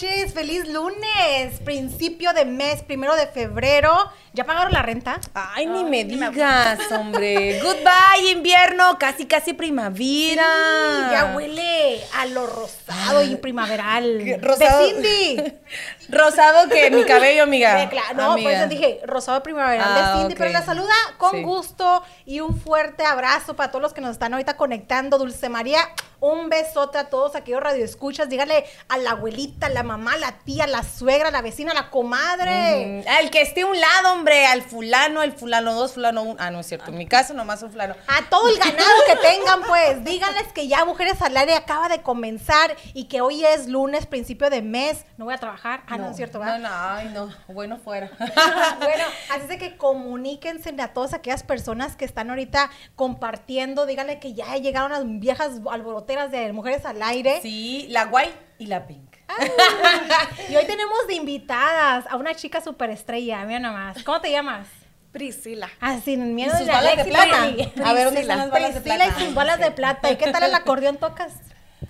noches, feliz lunes, principio de mes, primero de febrero. ¿Ya pagaron la renta? Ay, ni me digas, hombre. Goodbye, invierno, casi, casi primavera. Sí, ya huele a lo rosado y primaveral. Rosado. De Cindy. Rosado que mi cabello, amiga. De cla- no, Amiga. por eso dije rosado primaveral Ah, de Cindy, pero la saluda con Sí. gusto y un fuerte abrazo para todos los que nos están ahorita conectando. Dulce María, un besote a todos aquellos radioescuchas. Dígale a la abuelita, a la mamá, a la tía, a la suegra, a la vecina, a la comadre. Mm, Al que esté a un lado, hombre, al fulano, al fulano dos, fulano uno. Ah, no es cierto, en mi caso nomás un fulano. A todo el ganado que tengan, pues, díganles que ya Mujeres al Aire acaba de comenzar y que hoy es lunes, principio de mes. No voy a trabajar. Ah, no, es cierto, No, ¿verdad? no, ay, no, bueno fuera. bueno, así es de que comuníquense a todas aquellas personas que están ahorita compartiendo. Díganle que ya llegaron las viejas alboroteras de Mujeres al Aire. Sí, la guay y la pink. Y hoy tenemos de invitadas a una chica superestrella. Mira nomás. ¿Cómo te llamas? Priscila. Ah, sin miedo ¿Y sus de balas de plata? A ver, ¿dónde Priscila. están las balas de Priscila plata? y sus balas de plata. ¿Y qué tal el acordeón tocas?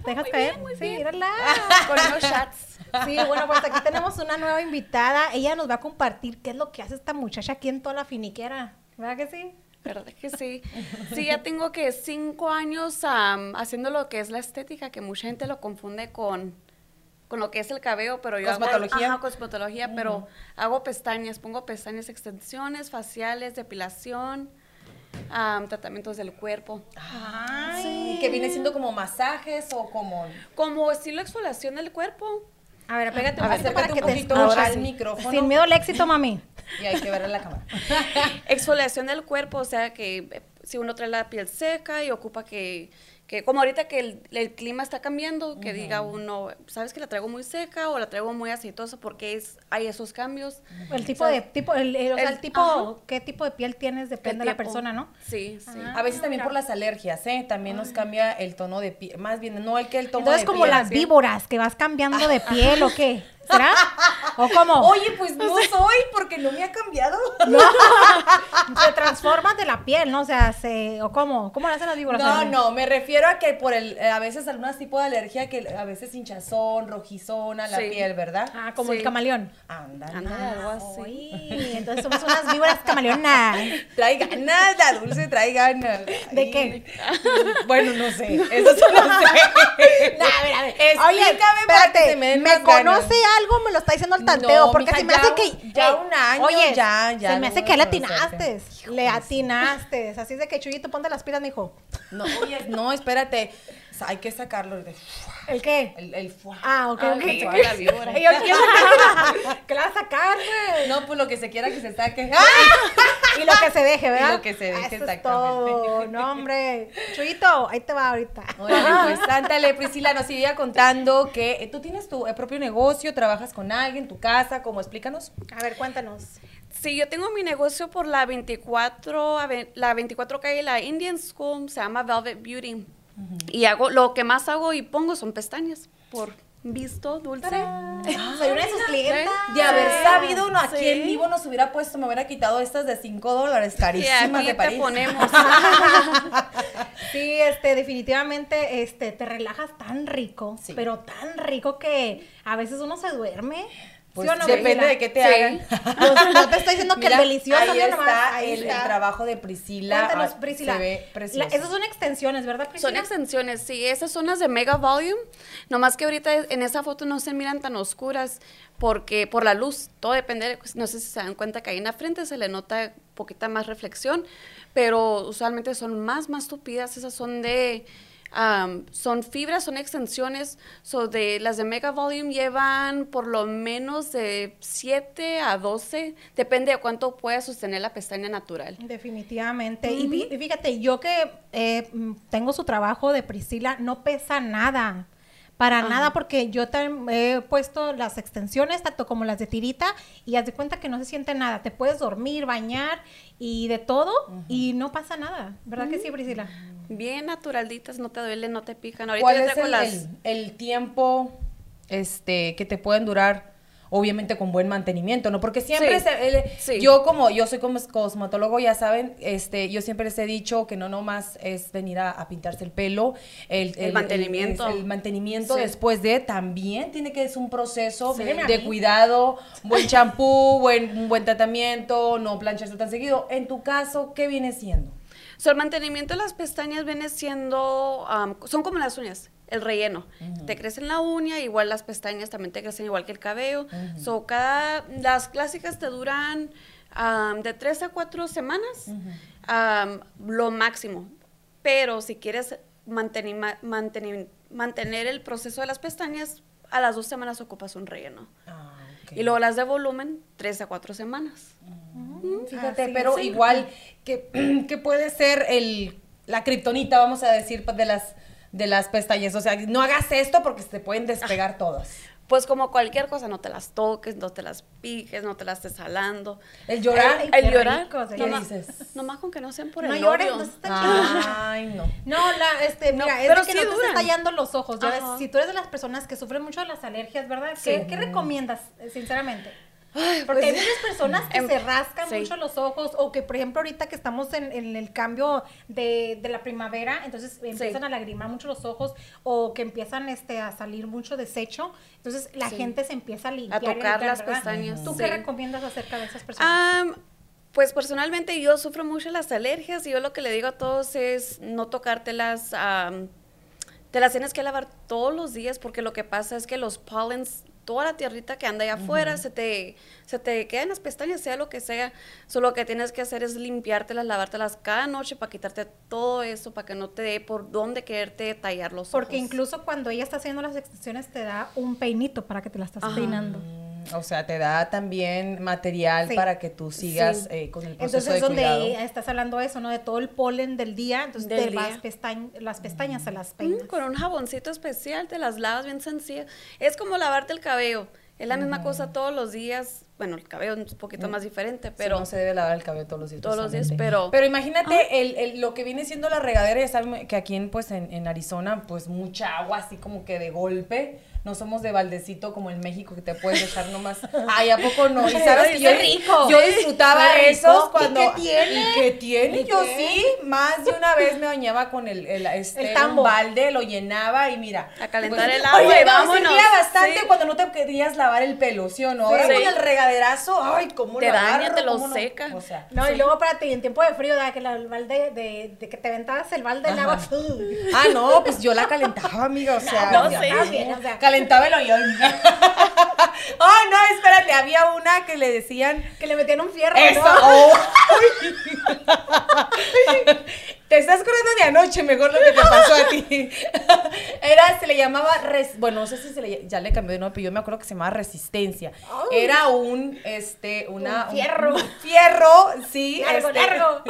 ¿Te dejas Muy caer? bien, muy sí, bien. mírala. Con unos shots. Sí, bueno, pues aquí tenemos una nueva invitada. Ella nos va a compartir qué es lo que hace esta muchacha aquí en toda la finiquera. ¿Verdad que sí? ¿Verdad que sí? Sí, ya tengo que cinco años am, haciendo lo que es la estética, que mucha gente lo confunde con, con lo que es el cabello, pero yo hago- Cosmetología. ajá, cosmetología, pero hago pestañas, pongo pestañas, extensiones, faciales, depilación, am, tratamientos del cuerpo. Ay, que viene siendo como masajes o como... Como estilo exfoliación del cuerpo. A ver, pégate A un ver, poquito para que te poquito escuches. al micrófono. Sin miedo al éxito, mami. Y hay que ver en la cámara. Exfoliación del cuerpo, o sea que si uno trae la piel seca y ocupa que, que como ahorita que el, el clima está cambiando, que diga uno, ¿sabes que la traigo muy seca o la traigo muy aceitosa? Porque es, hay esos cambios. El tipo O de, tipo, el, el- o sea, el- el tipo, ajá. qué tipo de piel tienes depende de la persona, ¿no? Sí, sí. Ah. A veces también por las alergias, ¿eh? También nos cambia el tono de piel. Más bien, no el que el tono Entonces, de como piel. las víboras, que vas cambiando de piel o qué. ¿Será? ¿O cómo? Oye, pues no soy porque no me ha cambiado. No, se transforma de la piel, ¿no? O sea, se, o cómo, ¿cómo lo hacen las víboras? No, no, me refiero a que por el, eh, a veces algunos tipos de alergia que a veces hinchazón, rojizona la Sí. piel, ¿verdad? Ah, como el camaleón. Ándale. Algo así. Uy, entonces somos unas víboras camaleonas. Trae ganas, la dulce trae ganas. ¿De Ay. qué? Bueno, no sé. Eso sí no sé. No, a ver, a ver. Oye, Oye, espérate, se me, den ¿me conoce algo? Me lo está diciendo el tanteo, No, porque mija, se me hace que... ya un año, oye, ya, ya Se me hace que le atinaste, le atinaste. Así es de que, Chuyito, ponte las pilas, mijo. No, oye, no, espérate. Hay que sacarlo. de- ¿El qué? El, el fuá. Ah, ok, Ah, ok. que saque la víbora. Yo, ¿qué la vas a sacar, güey? No, pues lo que se quiera que se saque. Y lo que se deje, ¿verdad? Y lo que se deje, Eso es exactamente. todo. No, hombre. Chuyito, ahí te va ahorita. Órale, pues ándale, Priscila, nos iría contando que eh, tú tienes tu eh, propio negocio, trabajas con alguien, tu casa, ¿cómo? Explícanos. A ver, cuéntanos. Sí, yo tengo mi negocio por la 24, ave- la 24 calle, la Indian School, se llama Velvet Beauty. Y hago, lo que más hago y pongo son pestañas, por visto, dulce. Soy una de sus clientas. De haber sabido uno aquí Sí. en vivo nos hubiera puesto, me hubiera quitado estas de 5 dólares, carísimas de te París. ponemos. Sí, este, definitivamente, este, te relajas tan rico, Sí. pero tan rico que a veces uno se duerme. Pues ¿Sí o no, depende de qué te Sí. hagan. Pues, no te estoy diciendo que Mira, el delicioso, ahí está, nomás, ahí el, trabajo de Priscila. Cuéntanos, ah, Priscila. Se ve La- precioso. esas son extensiones, ¿verdad, Son Priscila? extensiones, sí. Esas son las de Mega Volume. Nomás que ahorita en esa foto no se miran tan oscuras porque por la luz. Todo depende. de- no sé si se dan cuenta que ahí en la frente se le nota poquita más reflexión, pero usualmente son más, más tupidas. Esas son de. Am, son fibras, son extensiones. So de, las de Mega Volume llevan por lo menos de 7 a 12. Depende de cuánto pueda sostener la pestaña natural. Definitivamente. Y fí- y fíjate, yo que eh, mm, tengo su trabajo de Priscila, no pesa nada. Para nada, porque yo también he puesto las extensiones, tanto como las de tirita, y haz de cuenta que no se siente nada. Te puedes dormir, bañar y de todo, y no pasa nada. ¿Verdad que sí, Priscila? Bien naturalitas, no te duelen, no te pican. Ahorita ¿Cuál yo es el, las... el- el tiempo este, que te pueden durar? obviamente con buen mantenimiento, ¿no? Porque siempre Sí. se- el- Sí. yo como yo soy como cosmetólogo, ya saben, este, yo siempre les he dicho que no nomás es venir a, a pintarse el pelo, el, mantenimiento. el, mantenimiento Sí. después de también tiene que ser un proceso de cuidado, buen champú, buen, un buen tratamiento, no plancharse tan seguido. En tu caso, ¿qué viene siendo? So, el mantenimiento de las pestañas viene siendo, am, son como las uñas, el relleno. Te crecen la uña, igual las pestañas también te crecen igual que el cabello. So, cada, las clásicas te duran am, de tres a cuatro semanas, am, lo máximo. Pero si quieres manteni- ma- manteni- mantener el proceso de las pestañas, a las dos semanas ocupas un relleno. Y luego las de volumen, tres a cuatro semanas. Fíjate, Así pero igual que, que puede ser el la kriptonita, vamos a decir, pues, de las de las pestañas. O sea, no hagas esto porque se te pueden despegar todas. Pues como cualquier cosa, no te las toques, no te las piques, no te las estés jalando. El llorar. Ay, El qué llorar. rico, ¿Qué nomás, dices? nomás con que no sean por No el llores, no chingada. Ay, no. No, la, este, No, mira, es pero que sí no te estés tallando los ojos. Ya ves, si tú eres de las personas que sufren mucho de las alergias, ¿verdad? Sí. ¿Qué, qué recomiendas, eh, sinceramente? Ay, Porque hay pues, muchas personas que em, se rascan sí. mucho los ojos o que, por ejemplo, ahorita que estamos en, en el cambio de, de la primavera, entonces empiezan a lagrimar mucho los ojos o que empiezan este, a salir mucho desecho, entonces la Sí. gente se empieza a limpiar. y tocar limpiar, las ¿verdad? pestañas, ¿Tú qué recomiendas acerca de esas personas? Am, pues personalmente yo sufro mucho las alergias y yo lo que le digo a todos es no tocártelas. te las tienes que lavar todos los días porque lo que pasa es que los pollens, toda la tierrita que anda allá afuera, se, te, se te queda en las pestañas, sea lo que sea. Solo lo que tienes que hacer es limpiártelas, lavártelas cada noche para quitarte todo eso, para que no te dé por dónde quererte tallar los Porque ojos. incluso cuando ella está haciendo las extensiones te da un peinito para que te la estás Ajá. peinando. Mm, O sea, te da también material Sí. para que tú sigas Sí. eh, con el proceso Entonces de es donde cuidado. estás hablando de eso, ¿no? De todo el polen del día, entonces Del te vas día. pestañ- las pestañas se las Mm, peinas. con un jaboncito especial, te las lavas bien sencilla. Es como lavarte el cabello. Es la misma cosa todos los días. Bueno, el cabello es un poquito más diferente, Pero no se debe lavar el cabello todos los días. Todos los días, pero- Pero imagínate el, el- lo que viene siendo la regadera, ya saben que aquí en, pues, en, en Arizona, pues mucha agua así como que de golpe. No somos de baldecito como en México que te puedes echar nomás. Ay, ¿a poco no? Y sabes que yo, Qué rico. yo disfrutaba Qué rico. esos ¿Y cuando. qué tiene? ¿Y qué tiene? ¿Y Yo qué? sí, más de una vez me bañaba con el, el, este, El tambo. un balde, lo llenaba y mira. pues, A calentar el agua oye, y no, vámonos. servía bastante Sí. cuando no te querías lavar el pelo, ¿sí o no? Ahora Sí. con el regaderazo, ay, cómo Te lo daña, te lo no. seca. O sea, No, y luego espérate, y en tiempo de frío, ¿verdad? Que la- el balde de, de que te ventabas el balde del agua. Ah, no, pues yo la calentaba, amiga, o sea. No, yo sí. también, o sea. Calentaba el hoyón. Ah, no, espérate, había una que le decían. Que le metían un fierro, Eso. ¿no? oh. Te estás acordando de anoche, mejor lo que te pasó a ti. Era, se le llamaba, res- bueno, no sé si se le, ya le cambió de nombre, pero yo me acuerdo que se llamaba resistencia. Era un, este, una... Un fierro. un fierro, sí. Largo, este, largo.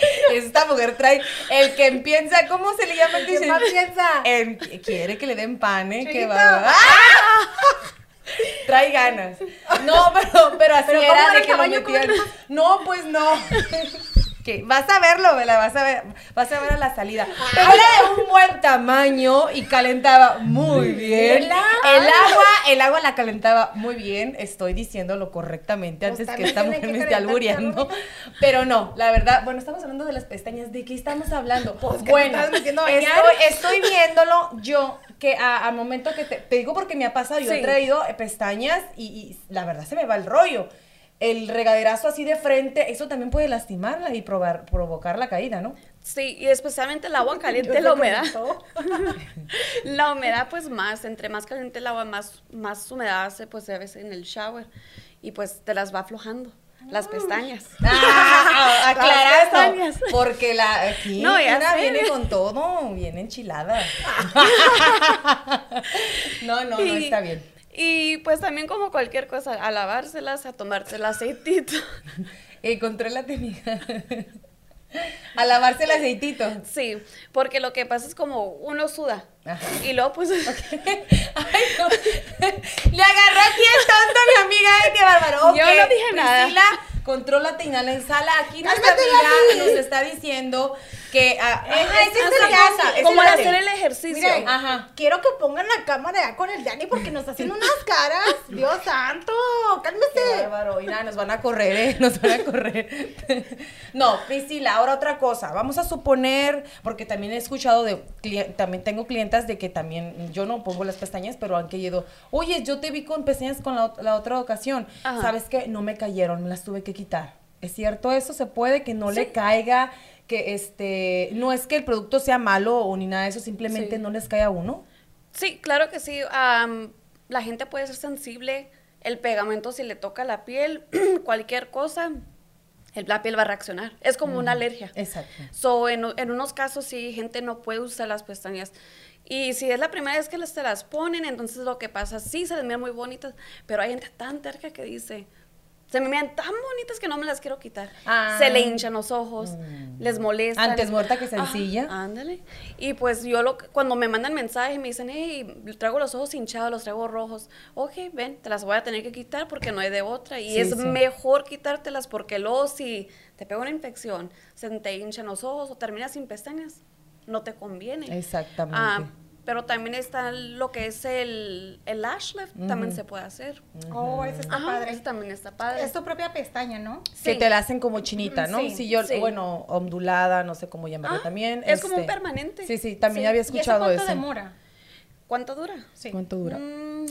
Esta mujer trae el que empieza, ¿cómo se le llama? ¿Qué más piensa? En- quiere que le den pan, ¿eh? Que va. ¡Ah! Trae ganas. No, pero, pero así ¿Pero era de el que lo metían. No, pues no. Que vas a verlo, Vela, vas a ver, vas a ver a la salida. Pero era de un buen tamaño y calentaba muy bien. ¿Verdad? El agua, el agua la calentaba muy bien. Estoy diciéndolo correctamente Pues antes que esta mujer que me esté albureando. Pero no, la verdad, bueno, estamos hablando de las pestañas. ¿De qué estamos hablando? Pues, bueno, estoy, viéndolo yo que a, a momento que te, te digo porque me ha pasado, yo he Sí. traído eh, pestañas y, y la verdad se me va el rollo. El regaderazo así de frente, eso también puede lastimarla y probar, provocar la caída, ¿no? sí, y especialmente el agua caliente, la humedad. La humedad, pues más, entre más caliente el agua, más, más humedad hace, pues a veces en el shower. Y pues te las va aflojando, las pestañas. Ah, aclarando, pestañas. porque la aquí No, ya viene con todo, viene enchilada. no, no, no Y- está bien. Y pues también como cualquier cosa, a lavárselas, a tomarse el aceitito. Encontré la técnica. A lavarse el aceitito. Sí, porque lo que pasa es como uno suda. Ajá. Y luego pues... Ay, no. Le agarró aquí el tonto a mi amiga, ay, qué bárbaro. Yo no dije nada. Priscila, contrólate y en sala. Aquí nuestra amiga nos está diciendo Que, ah, ajá, es el es la Dani. cosa. esa Como es la- hacer el ejercicio. Miren, Ajá. quiero que pongan la cámara ya con el Dani porque nos está haciendo unas caras. Dios santo, Qué cálmese. bárbaro. Y nada, nos van a correr, ¿eh? Nos van a correr. no, Priscila, ahora otra cosa. Vamos a suponer, porque también he escuchado de, también tengo clientas de que también, yo no pongo las pestañas, pero han querido, oye, yo te vi con pestañas con la, la otra ocasión. Ajá. ¿Sabes qué? No me cayeron, me las tuve que quitar. ¿Es cierto eso? ¿Se puede que no le caiga? Que este, no es que el producto sea malo o ni nada de eso, simplemente Sí. no les cae a uno. Sí, claro que sí. la gente puede ser sensible. El pegamento, si le toca la piel, cualquier cosa, el- la piel va a reaccionar. Es como una alergia. Exacto. So, en, en unos casos sí, gente no puede usar las pestañas. Y si es la primera vez que te las ponen, entonces lo que pasa, sí, se les miran muy bonitas, pero hay gente tan terca que dice, se me miran tan bonitas que no me las quiero quitar. Ah. Se le hinchan los ojos, les molesta. Antes muerta que sencilla. ándale. Y pues yo lo, cuando me mandan mensajes me dicen, hey, traigo los ojos hinchados, los traigo rojos. Ok, ven, te las voy a tener que quitar porque no hay de otra. Y Sí, es sí. mejor quitártelas porque luego si te pega una infección, se te hinchan los ojos o terminas sin pestañas, no te conviene. Exactamente. Ah, pero también está lo que es el, el lash lift, también se puede hacer. Oh, ese está Ajá, padre. ese también está padre. Es tu propia pestaña, ¿no? Que Sí. te la hacen como chinita, ¿no? Sí, Sí, yo, sí. bueno, ondulada, no sé cómo llamarla Ah, también. es como un este, permanente. Sí, sí, también Sí. había ¿Y eso escuchado cuánto eso. demora? ¿Cuánto dura? Sí. ¿Cuánto dura? Mm,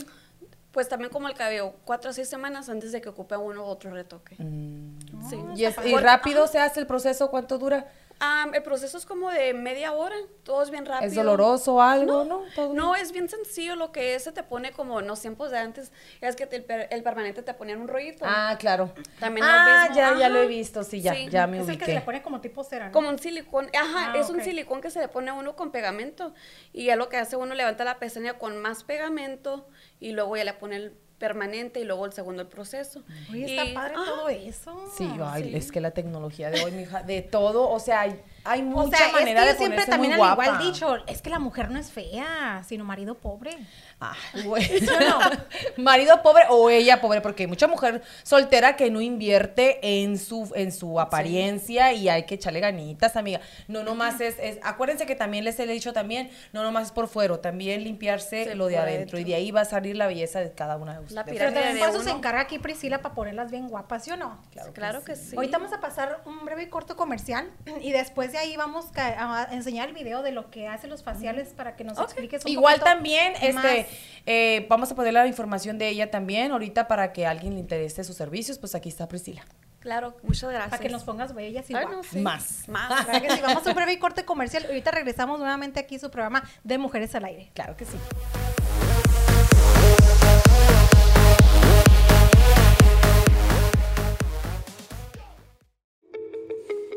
pues también como el cabello, cuatro a seis semanas antes de que ocupe uno u otro retoque. Mm. Sí. ¿Y, es- y rápido se hace el proceso? ¿Cuánto dura? Ah, el proceso es como de media hora, todo es bien rápido. ¿Es doloroso o algo, no? ¿Todo No, es bien sencillo, lo que es, se te pone como en los tiempos de antes, es que te- el, per- el permanente te ponían un rollito. Ah, claro. También lo ah, mismo, ya, ya lo he ajá. visto, sí, ya, Sí. ya me Es el que se le ubiqué. pone como tipo cera, ¿no? Como un silicón, ajá, Ah, es un silicón que se le pone a uno con pegamento y ya lo que hace uno levanta la pestaña con más pegamento y luego ya le pone el permanente y luego el segundo el proceso. Oye, Y- está padre ajá. todo eso. Sí, ay, sí. es que la tecnología de hoy, mija, de todo, o sea, hay, O mucha sea, es que manera de yo siempre ponerse también muy al guapa. igual dicho, es que la mujer no es fea, sino marido pobre. Ah, güey. Marido pobre o ella pobre, porque hay mucha mujer soltera que no invierte en su, en su apariencia y hay que echarle ganitas, amiga. No nomás es, es, acuérdense que también les he dicho también, no nomás es por fuera, también limpiarse Sí, lo de adentro y de ahí va a salir la belleza de cada una de ustedes. La Pero también de por eso se encarga aquí Priscila para ponerlas bien guapas, ¿sí o no? Claro, que, sí. Ahorita vamos a pasar un breve y corto comercial y después de ahí vamos a enseñar el video de lo que hace los faciales para que nos Ok. expliques un Igual también, este, eh, vamos a poner la información de ella también, ahorita para que a alguien le interese sus servicios, pues aquí está Priscila. Claro, muchas gracias. para que nos pongas bellas y Ay, guapas. no, sí. Más. Más. ¿Verdad que sí? Vamos a un breve corte comercial. Ahorita regresamos nuevamente aquí a su programa de Mujeres al Aire. Claro que sí.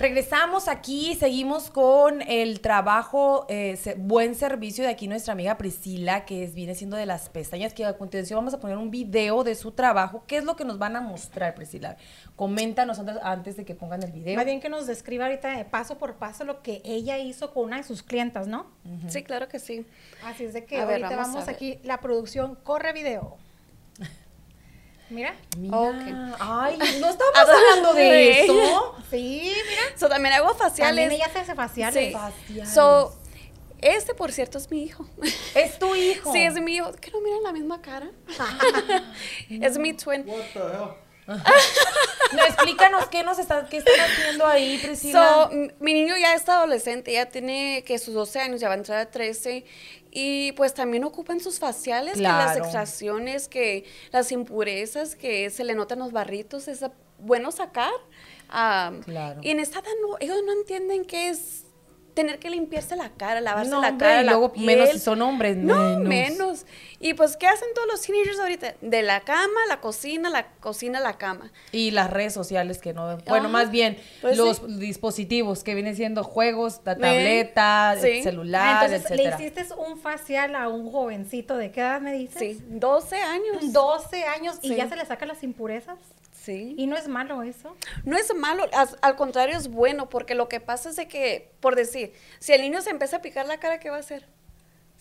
Regresamos aquí, seguimos con el trabajo, eh, se- buen servicio de aquí nuestra amiga Priscila, que es, viene siendo de las pestañas, que a continuación vamos a poner un video de su trabajo. ¿Qué es lo que nos van a mostrar, Priscila? Coméntanos antes, antes de que pongan el video. Más bien que nos describa ahorita eh, paso por paso lo que ella hizo con una de sus clientas, ¿no? Sí, claro que sí. Así es de que A ver, ahorita vamos a vamos, ver. aquí, la producción corre video. Mira. Mira, Ok. ay, no estamos hablando de eso. Sí, mira. So, también hago faciales. También ella se hace faciales. Sí. Faciales. So, este, por cierto, es mi hijo. Es tu hijo. Sí, es mi hijo. ¿Que no miran la misma cara? es mi twin. No, explícanos qué nos está, qué están haciendo ahí, Priscila. So, mi niño ya es adolescente, ya tiene que sus 12 años, ya va a entrar a 13. Y pues también ocupan sus faciales, que las extracciones, que las impurezas, que se le notan los barritos, es bueno sacar. Am, Claro. Y en esta edad no, ellos no entienden qué es tener que limpiarse la cara, lavarse No, la hombre, cara, y la luego piel. menos si son hombres, No, menos. menos. Y pues, ¿qué hacen todos los teenagers ahorita? De la cama, la cocina, la cocina, la cama. Y las redes sociales que no... Bueno, Ajá. más bien Pues los sí. dispositivos que vienen siendo juegos, la tableta, el celular, Ah, entonces etcétera. le hiciste un facial a un jovencito de qué edad me dices? Sí, 12 años. 12 años y ya se le sacan las impurezas. Sí. Y no es malo eso. No es malo, as- al contrario es bueno, porque lo que pasa es de que, por decir, si el niño se empieza a picar la cara, ¿qué va a hacer?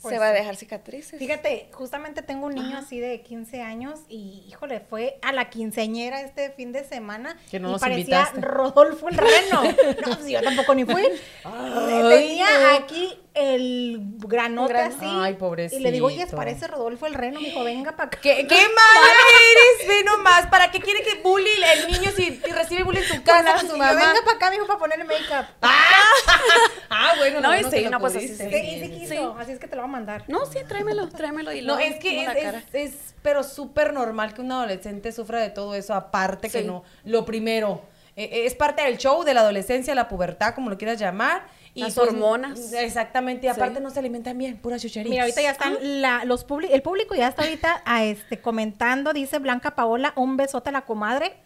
Pues se va a dejar cicatrices. Fíjate, justamente tengo un niño así de 15 años y, híjole, fue a la quinceañera este fin de semana Que no y nos parecía invitaste. Rodolfo el reno. no, pues yo tampoco ni fui. Tenía aquí el granote Gran- así. Ay, Y le digo, oye, pobrecito. parece Rodolfo el reno. Me dijo, venga para acá. ¿Qué, qué mala eres? Ve nomás. ¿Para qué quiere que bully el niño si si recibe bullying en su casa con su yo, mamá? venga para acá, me dijo, para ponerle make-up. Ah, bueno, No, no, no sí, lo no, pues así pudiste. Sí, sí. y sí quiso, así es que te lo voy a mandar. No, sí, tráemelo, tráemelo y No, luego es que es, es, es- pero súper normal que un adolescente sufra de todo eso, aparte que no, lo primero, eh, es parte del show, de la adolescencia, la pubertad, como lo quieras llamar. Y Las pues, hormonas. Exactamente, y Sí. aparte no se alimentan bien, pura chuchería. Mira, ahorita ya están la, los el público ya está ahorita a este comentando, dice Blanca Paola, un besote a la comadre.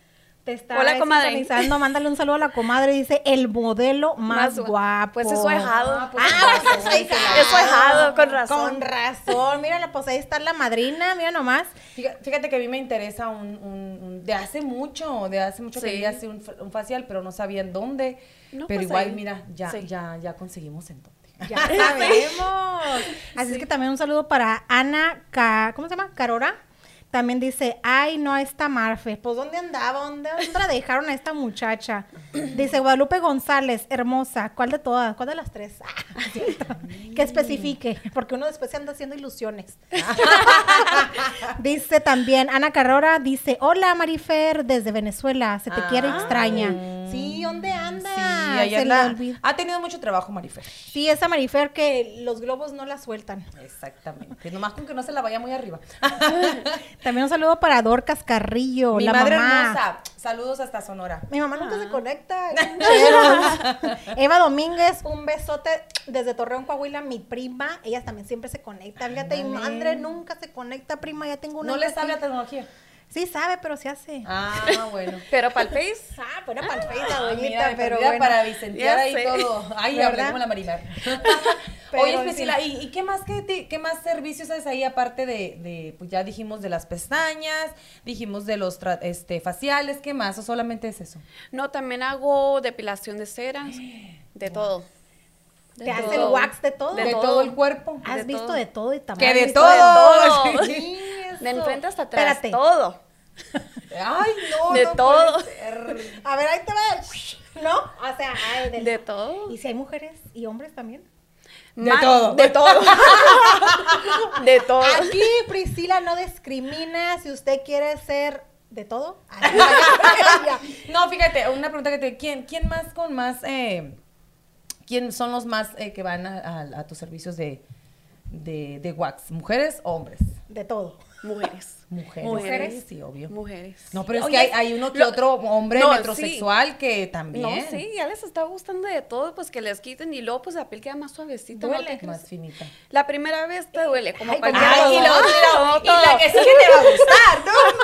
Te está Hola, comadre. sintonizando, mándale un saludo a la comadre, dice el modelo más, Más gua- guapo. Pues es su ahijado. Ah, pues, Ah, entonces, pues. Es su ahijado, con razón. Con razón, mira, pues ahí está la madrina, mira nomás. Fíjate, fíjate que a mí me interesa un, un- un- de hace mucho, de hace mucho Sí. quería hacer un, un facial, pero no sabía en dónde. No, pero pues igual, ahí. mira, ya, Sí. ya, ya conseguimos en dónde. Ya sabemos. Así es que también un saludo para Ana, Ca- ¿cómo se llama? Carora. También dice, ay, no, esta Marfe. Pues, ¿dónde andaba? ¿Dónde, dónde la dejaron a esta muchacha? Dice, Guadalupe González, hermosa. ¿Cuál de todas? ¿Cuál de las tres? Ah, que especifique, porque uno después se anda haciendo ilusiones. dice también, Ana Carrora dice, hola Marifer, desde Venezuela, se te quiere Ah. extraña. Sí, ¿dónde anda? Sí, ahí anda. Ha tenido mucho trabajo, Marifer. Sí, esa Marifer que los globos no la sueltan. Exactamente. Nomás con que no se la vaya muy arriba. También un saludo para Dorcas Carrillo, Mi la madre mamá. hermosa. Saludos hasta Sonora. Mi mamá nunca Ah. se conecta. Cheros. Eva Domínguez, un besote desde Torreón, Coahuila, mi prima. Ella también siempre se conecta. Fíjate, Ándale. André nunca se conecta, prima. Ya tengo una. No le sabe la tecnología. Sí sabe, pero se hace. Ah, bueno. Pero para el Face, Ah, bueno, para el Face, la Ah, doñita, de pero bueno. para Vicentear ahí sé. todo. Ay, hablé como la Marimar. Pero Oye, sí. Priscila, ¿y, y qué más qué, te- qué más servicios haces ahí aparte de, de, pues ya dijimos de las pestañas, dijimos de los tra- este faciales, ¿qué más? ¿O solamente es eso? no, también hago depilación de ceras, de todo. De Te hace el todo. wax de todo. De, De todo. todo. el cuerpo. Has de visto todo. de todo y también. Que de todo. todo. Sí, De eso. enfrente hasta atrás, Espérate. todo. Ay, no, De no todo. puede ser. A ver, ahí te va. ¿No? O sea, ay, del- De todo. ¿Y si hay mujeres y hombres también? De Ma- todo. De todo. de todo. Aquí Priscila no discrimina si usted quiere ser de todo. No, fíjate, una pregunta que te... ¿Quién, quién más con más... Eh, ¿Quién son los más eh, que van a, a- a tus servicios de, de, de wax? ¿Mujeres o hombres? de todo. Mujeres. Mujeres. Mujeres. Sí, obvio. Mujeres. No, pero es Oye, que hay, hay uno que lo- otro hombre no, metrosexual que también. No, sí, ya les está gustando de todo, pues que les quiten y luego pues la piel queda más suavecita. Más finita. La primera vez te duele, como Ay, como Ay, y, Como y la que sigue te va a gustar, ¿no,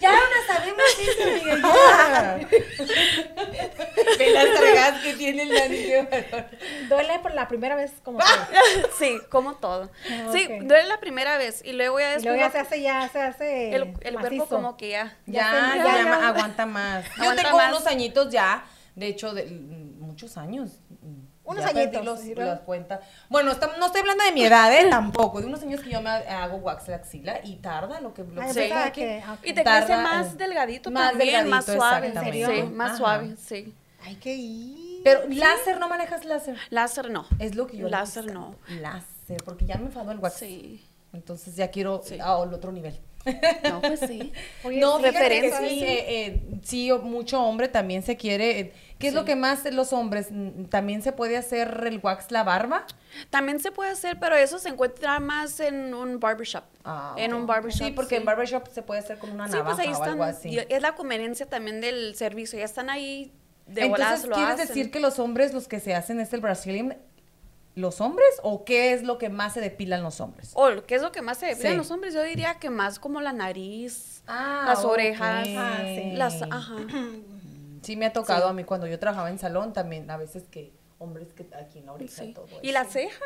ya no sabemos eso, Miguel, ya. Ve las regadas que tiene el valor. Duele por la primera vez como que. Sí, como todo. Ah, Sí, duele la primera vez y luego ya Y después luego ya se hace, ya se hace. el, el cuerpo como que ya. Ya, Ya ya, se- ya, ya ya. aguanta más. Yo Aguanta tengo más. unos añitos ya, de hecho, de, muchos años. Unos Ya añitos, los- ¿sí, las cuentas. Bueno, está- no estoy hablando de mi edad, ¿eh? Tampoco. De unos años que yo me hago wax la axila y tarda lo que... Lo Ay, que Sí. ok. Y te Tarda, crece más delgadito más también, más suave. Sí, Ajá. más suave, sí. Hay que ir. Pero láser, ¿no manejas láser? Láser no. Es lo que yo Láser no. Láser, porque ya me enfadó el wax. Sí. Entonces ya quiero Sí. al otro nivel. No, pues sí. Oye, no, referencia, sí, sí. eh, eh, sí, o- mucho hombre también se quiere. eh, ¿Qué es lo que más los hombres? mm, ¿También se puede hacer el wax la barba? También se puede hacer, pero eso se encuentra más en un barbershop. Ah, en un barbershop. Sí, porque en barbershop se puede hacer con una Sí, navaja pues ahí o están. algo así. y Es la conveniencia también del servicio. Ya están ahí de Entonces, ¿quieres hacen. decir que los hombres los que se hacen es el Brazilian, los hombres o qué es lo que más se depilan los hombres? O ¿qué es lo que más se depilan Sí. los hombres? Yo diría que más como la nariz, Ah, las orejas, Ah, sí. las, ajá. Sí me ha tocado Sí. a mí cuando yo trabajaba en salón también, a veces que hombres que aquí en la oreja y todo Y eso. la ceja,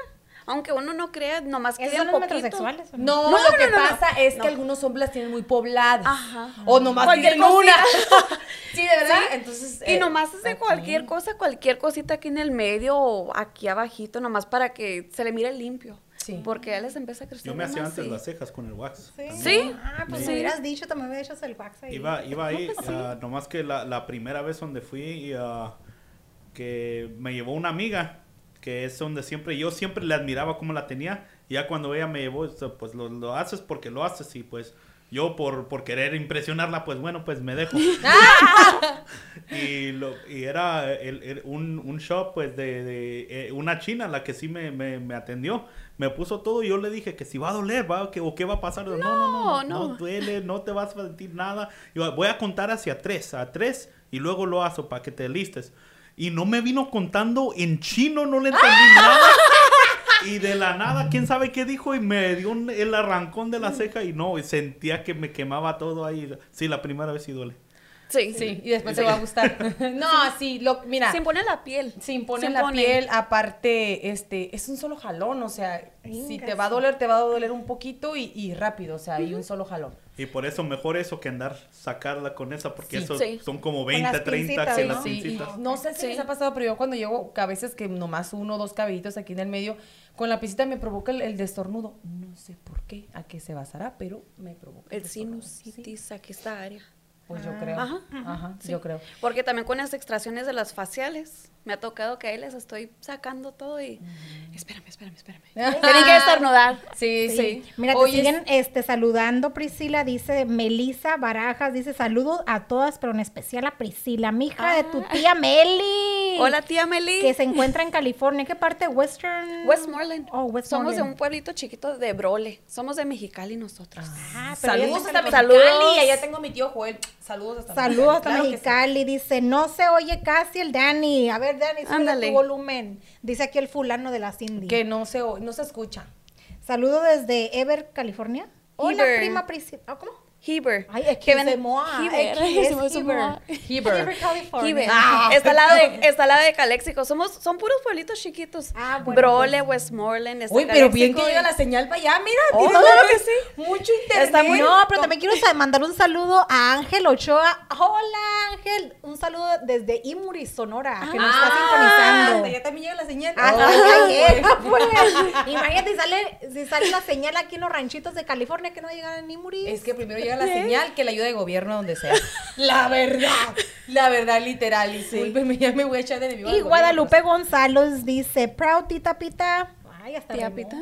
aunque uno no crea, nomás que ¿Esos de son un los poquito. metrosexuales? no? No, No, lo que no, no, no. pasa es No. que algunos hombres las tienen muy pobladas. Ajá. O nomás Cualquier tienen una. sí, de verdad. Sí. Entonces. Y eh, nomás hace aquí. cualquier cosa, cualquier cosita aquí en el medio o aquí abajito, nomás para que se le mire limpio. Sí. Porque ya les empieza a crecer. Yo me hacía antes sí. las cejas con el wax. Sí. Sí. Ah, pues Sí. me hubieras dicho, también me hubieras hecho el wax ahí. Iba, iba ahí, ah, nomás que la, la primera vez donde fui, y, ah, que me llevó una amiga, que es donde siempre, yo siempre le admiraba cómo la tenía, y ya cuando ella me llevó, pues lo, lo haces porque lo haces, y pues yo por, por querer impresionarla, pues bueno, pues me dejo. y, lo, y era el- el- un, un shop, pues de, de, eh, una china, la que sí me, me, me atendió, me puso todo, y yo le dije que si va a doler, va, que, o qué va a pasar, no, no, no, no, no. no duele, no te vas a sentir nada. Yo voy a contar hacia tres, a tres, y luego lo hago para que te listes. Y no me vino contando en chino, no le entendí nada. Y de la nada, quién sabe qué dijo, y me dio un- el arrancón de la ceja, y no, y sentía que me quemaba todo ahí. Sí, la primera vez sí duele. Sí, Sí, y después te va a gustar. no, sí, lo, mira. Se impone la piel. Se impone Se la impone. piel, aparte, este, es un solo jalón, o sea, si te va a sí. doler, te va a doler un poquito y, y rápido, o sea, hay un solo jalón. Y por eso mejor eso que andar sacarla con esa, porque Sí. eso Sí. son como Con las 20, 30 pincitas, que ¿no? las pincitas. no sé si Sí. les ha pasado, pero yo cuando llego, a veces que nomás uno o dos cabellitos aquí en el medio, con la pisita me provoca el, el destornudo. No sé por qué, a qué se basará, pero me provoca. El destornudo. sinusitis, aquí esta área. Pues Ah. yo creo. Ajá, Ajá, Sí. yo creo. Porque también con las extracciones de las faciales, me ha tocado que ahí les estoy sacando todo y... Espérame, espérame, espérame. Tienen que estornudar. Sí, sí. Sí. Mira, te siguen este, saludando, Priscila, dice Melisa Barajas, dice saludos a todas, pero en especial a Priscila, mi hija de tu tía Meli. Hola, tía Meli. Que se encuentra en California. ¿Qué parte? Western. Westmoreland. Oh, Somos de Westmoreland. un pueblito chiquito de Brole. Somos de Mexicali nosotros. Ah, pero ella Saludos está hasta en Saludos. Mexicali. Allá tengo a mi tío Joel. Saludos hasta Saludos hasta Claro que sí. Mexicali. Dice, no se oye casi el Dani. A ver, Dani, sube Ándale. tu volumen. Dice aquí el fulano de la Cindy. Que no se, no se escucha. Saludo desde Ever, California. Hola, Heber. prima Priscila. ¿Ah, ¿Cómo? Heber. Ay, aquí Que moa. Heber. Es Heber. moa. Heber. Heber, California. Heber. Ah. Está al lado de, está al lado de Caléxico. Somos, son puros pueblitos chiquitos. Ah, bueno, Brole, Westmoreland. está Uy, pero bien que llega la señal para allá, mira. Oh, tiene claro que sí. Mucho internet. Está muy- No, pero también quiero mandar un saludo a Ángel Ochoa. Hola, Ángel. Un saludo desde Imuri, Sonora, que nos está Ah, sintonizando. Ya también llega la señal. Hasta Oh, allá pues. Imagínate si sale, si sale la señal aquí en los ranchitos de California que no llega a Imuri. Es que primero llega la señal que la ayuda de gobierno donde sea. La verdad. La verdad, literal. Discúlpeme, ya me voy a echar de enemigo. Y Guadalupe. González dice, proud tita pita. Ay, hasta. Pita.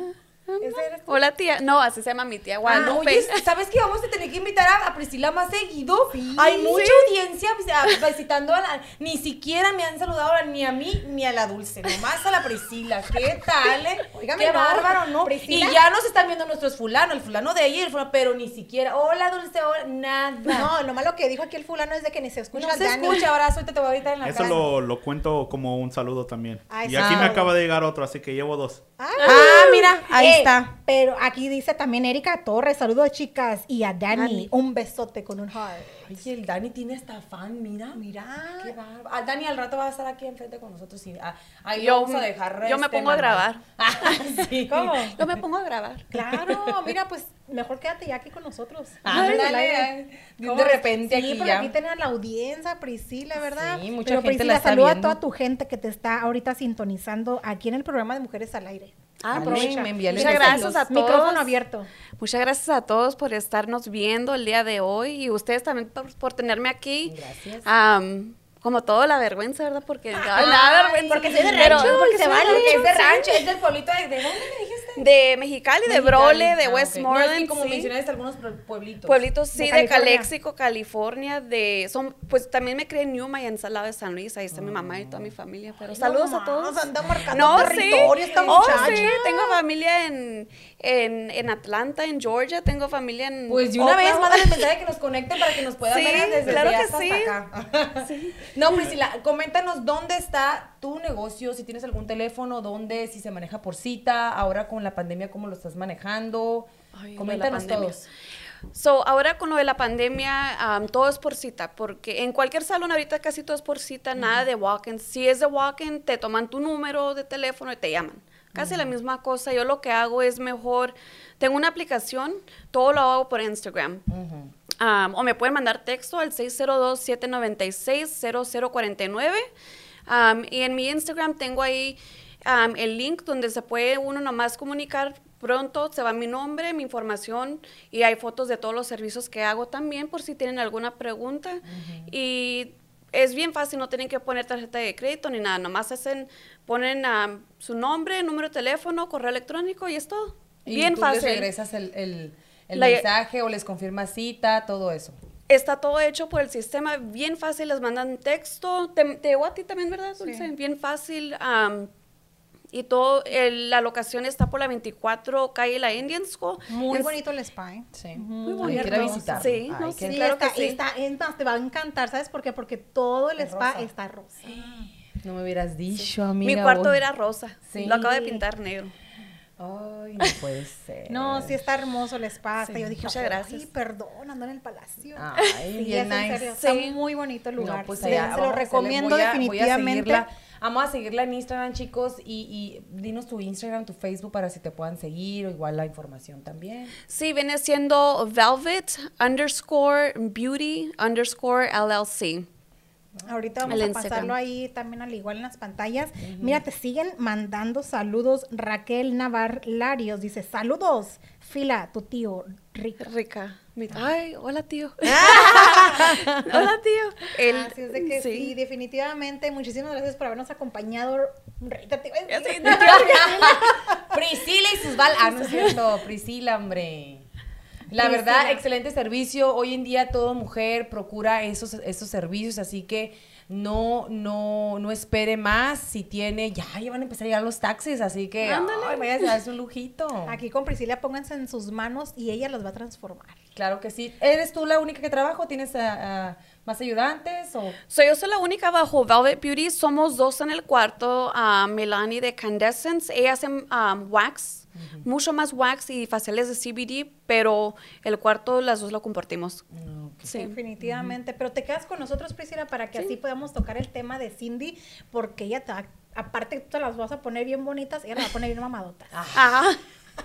Hola, tía. No, así se llama mi tía Ah, Guadalupe. oye, ¿sabes que vamos a tener que invitar a, a Priscila más seguido? Sí. Hay mucha Sí. audiencia vis- a- visitando a la... Ni siquiera me han saludado ni a mí ni a la Dulce, nomás a la Priscila. ¿Qué tal, eh? Qué no, bárbaro, ¿no? Priscila. Y ya nos están viendo nuestros fulano, el fulano de ayer, el fulano- pero ni siquiera, hola Dulce, hola, nada. No, lo malo que dijo aquí el fulano es de que ni se escucha No se Dani. escucha, abrazo, ahorita te voy a gritar en la Eso cara. lo, lo cuento como un saludo también. Ay, y aquí me sí. acaba de llegar otro, así que llevo dos. Ah, Ah, mira, ahí Eh, está. Pero aquí dice también Erika Torres, saludos chicas, y a Dani, Dani. un besote con un heart. Oye, el Dani tiene hasta fan, mira. Mira. Qué bárbaro. Ah, Dani al rato va a estar aquí enfrente con nosotros. Sí. Ah, Yo- vamos a dejar. yo me este, pongo a grabar. Ah, sí. ¿Cómo? Yo me pongo a grabar. Claro, mira, pues mejor quédate ya aquí con nosotros. Ay, de repente sí, aquí porque ya. aquí tenés a la audiencia, Priscila, ¿verdad? Sí, mucha Pero gente Priscila, la está saluda a toda tu gente que te está ahorita sintonizando aquí en el programa de Mujeres al Aire. Ah, me Muchas gracias a todos. Micrófono abierto. Muchas gracias a todos por estarnos viendo el día de hoy y ustedes también por, por tenerme aquí. Gracias. Como todo la vergüenza, ¿verdad? Porque ay, me da Ay, vergüenza. porque soy de rancho, porque se vale. Porque es de rancho, es del pueblito de... ¿De dónde me dijiste? De Mexicali, de Mexicali. Brole, de Ah. No, Westmoreland. que como sí. mencionaste algunos pue- pueblitos. Pueblitos, sí, De de, California. Calexico, California, de, son, pues también me crié en Yuma y en Salado de San Luis, ahí está mi mamá y toda mi familia, pero saludos a todos. Anda marcando No, territorio sí. esta Oh, muchacha. sí, tengo familia en, en, en Atlanta, en Georgia, tengo familia en Pues de una vez, Oklahoma. mándale mensaje que nos conecten para que nos puedan ver desde claro que hasta sí. acá. No, Priscila, coméntanos dónde está tu negocio, si tienes algún teléfono, dónde, si se maneja por cita, ahora con la pandemia, cómo lo estás manejando. Ay, la coméntanos todos. So, ahora con lo de la pandemia, um, todo es por cita, porque en cualquier salón ahorita casi todo es por cita, nada de walk-in. Si es de walk-in, te toman tu número de teléfono y te llaman. Casi la misma cosa. Yo lo que hago es mejor, tengo una aplicación, todo lo hago por Instagram. Um, o me pueden mandar texto al 602-796-0049. Um, y en mi Instagram tengo ahí um, el link donde se puede uno nomás comunicar pronto, se va mi nombre, mi información y hay fotos de todos los servicios que hago también por si tienen alguna pregunta. Y es bien fácil, no tienen que poner tarjeta de crédito ni nada, nomás hacen, ponen um, su nombre, número de teléfono, correo electrónico y es todo. Y bien tú fácil. les regresas el, el, el La- mensaje o les confirmas cita, todo eso. Está todo hecho por el sistema, bien fácil, les mandan texto, te, te llegó a ti también, ¿verdad, Dulce? Bien fácil, y todo, el- la locación está por la 24 calle La Indian School. Muy Es- bonito el spa, ¿eh? Sí. Muy Hay que bonito. visitarlo. Sí, Ay, no, sí, Sí, claro está, que sí. está- es más, te va a encantar, ¿sabes por qué? Porque todo el Es spa rosa. está rosa. No me hubieras dicho, amiga. Mi cuarto era rosa, Sí. lo acabo de pintar negro. Ay, no puede ser. No, sí está hermoso el spa. Sí, yo dije, muchas "Ay, gracias". perdón, ando en el palacio. Ay, Sí, bien es nice. serio, Está muy bonito el lugar. No, pues allá se lo recomiendo voy a- voy a definitivamente. Vamos a seguirla en Instagram, chicos, y, y dinos tu Instagram, tu Facebook para si te puedan seguir o igual la información también. Sí, viene siendo Velvet underscore Beauty underscore LLC. Ahorita vamos El a Instagram. pasarlo ahí también al igual en las pantallas. Mira, te siguen mandando saludos. Raquel Navar Larios dice, saludos, Fila, tu tío, rico. Rica. Ay, hola tío. hola tío. El- Así es de que sí. definitivamente. Muchísimas gracias por habernos acompañado. Rita, te iba a decir. Priscila y sus bal. Ah, no es cierto. Priscila, hombre. La Priscila. verdad, excelente servicio. Hoy en día toda mujer procura esos, esos servicios, así que no, no, no espere más. Si tiene, ya, ya van a empezar a llegar los taxis, así que Ándale. ay, vaya a darse un lujito. Aquí con Priscila pónganse en sus manos y ella los va a transformar. Claro que sí. ¿Eres tú la única que trabaja o tienes ah, ah, más ayudantes? O... So, yo soy la única bajo Velvet Beauty. Somos dos en el cuarto. ah, Melanie de Candescence. Ella hace um, wax, mucho más wax y faciales de CBD, pero el cuarto las dos lo compartimos. Sí. Definitivamente. Pero te quedas con nosotros, Priscila, para que así podamos tocar el tema de Cindy, porque ella, te, aparte tú te las vas a poner bien bonitas, ella las va a poner bien mamadotas. Ajá.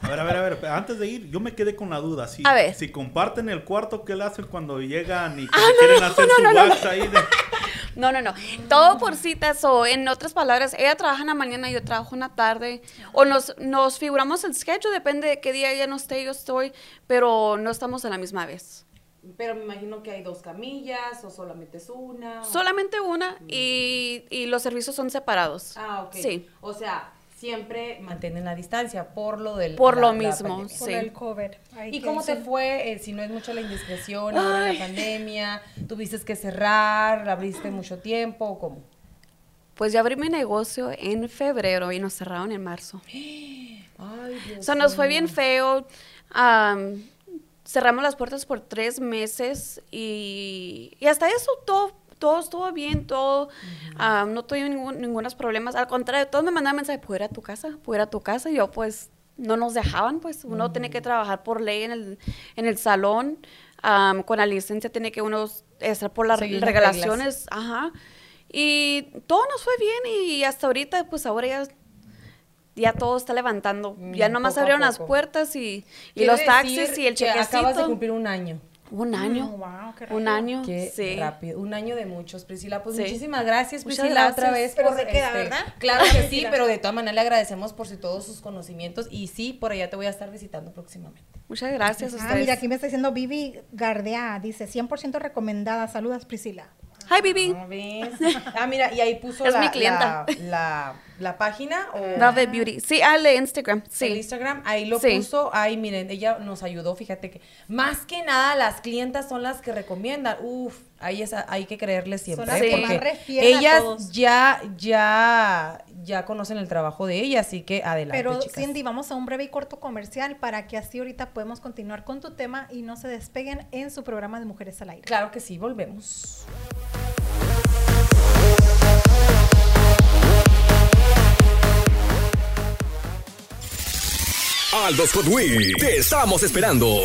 A ver, a ver, a ver, antes de ir, yo me quedé con la duda. Si, A ver. si comparten el cuarto, ¿qué le hacen cuando llegan y Ah, no, quieren no, hacer no, su no, no, wax ahí? de- No, no, no. Todo por citas o en otras palabras, ella trabaja en la mañana, yo trabajo en la tarde. O nos, nos figuramos el schedule, depende de qué día ella no esté, yo estoy, pero no estamos a la misma vez. Pero me imagino que hay dos camillas o solamente es una. Solamente una y, y los servicios son separados. Ah, ok. Sí. O sea, siempre mantienen la distancia por lo del. Por la- lo la mismo, pandemia. Por Sí. el cover. Ay, ¿Y cómo te fue? eh, si no es mucho la indiscreción ahora la pandemia, ¿tuviste que cerrar? ¿Abriste mucho tiempo? o ¿Cómo? Pues ya abrí mi negocio en febrero y nos cerraron en marzo. Ay, Dios O sea, nos fue bien feo. am, cerramos las puertas por tres meses y, y hasta eso todo, todo estuvo bien, todo, am, no tuve ningún, ningunos problemas. Al contrario, todos me mandaban mensajes, ¿puedo ir a tu casa? ¿Puedo ir a tu casa? Y yo, pues, no nos dejaban, pues, uno tiene que trabajar por ley en el, en el salón. am, con la licencia tiene que uno estar por las Seguir las regulaciones. Ajá. Y todo nos fue bien y hasta ahorita, pues ahora ya ya todo está levantando. ya Mm, nomás poco a abrieron las puertas y, y los taxis y el que Acabas de chequecito. cumplir un año. Un año. Mm, wow, qué un año. Qué sí. rápido. Un año de muchos, Priscila. Pues Sí. muchísimas gracias, Muchas Priscila, otra gracias. vez. Pero por, se queda, este, ¿verdad? Claro que sí, pero de todas maneras le agradecemos por si todos sus conocimientos. Y sí, por allá te voy a estar visitando próximamente. Muchas gracias a Ah, ustedes. mira, aquí me está diciendo Vivi Gardea, dice 100% recomendada. Saludas, Priscila. Hi. ¿No ves? Ah, mira, y ahí puso Es la, mi clienta. la, la- la página o Velvet Beauty. Sí, al de Instagram. el Sí. Instagram, ahí lo Sí. puso, ahí miren, ella nos ayudó, fíjate que más que nada las clientas son las que recomiendan, uf, ahí es, hay que creerles siempre, las ¿eh? que porque más a ellas todos. ya, ya, ya conocen el trabajo de ella, así que adelante, Pero chicas. Cindy, vamos a un breve y corto comercial para que así ahorita podemos continuar con tu tema y no se despeguen en su programa de Mujeres al Aire. Claro que sí, volvemos. Aldos Hot te estamos esperando.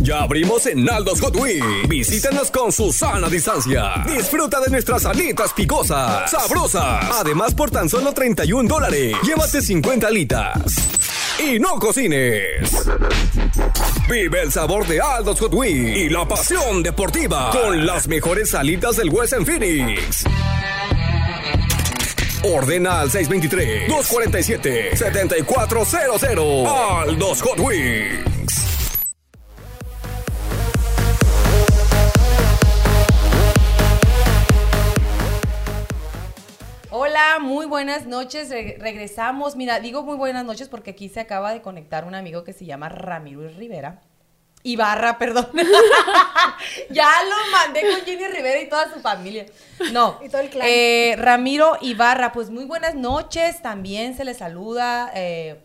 Ya abrimos en Aldos Hot Wheels. Visítanos con su sana distancia. Disfruta de nuestras alitas picosas, sabrosas. Además, por tan solo 31 dólares, llévate 50 alitas. Y no cocines. Vive el sabor de Aldos Hot Wheels y la pasión deportiva con las mejores alitas del West en Phoenix. Ordena al 623-247-7400. Aldos Hot Wheels. Hola, muy buenas noches. Re- regresamos. Mira, digo muy buenas noches porque aquí se acaba de conectar un amigo que se llama Ramiro Rivera. Ibarra, perdón. ya lo mandé con Jenny Rivera y toda su familia. No. Y todo el clan. Eh, Ramiro Ibarra, pues muy buenas noches. También se le saluda, eh,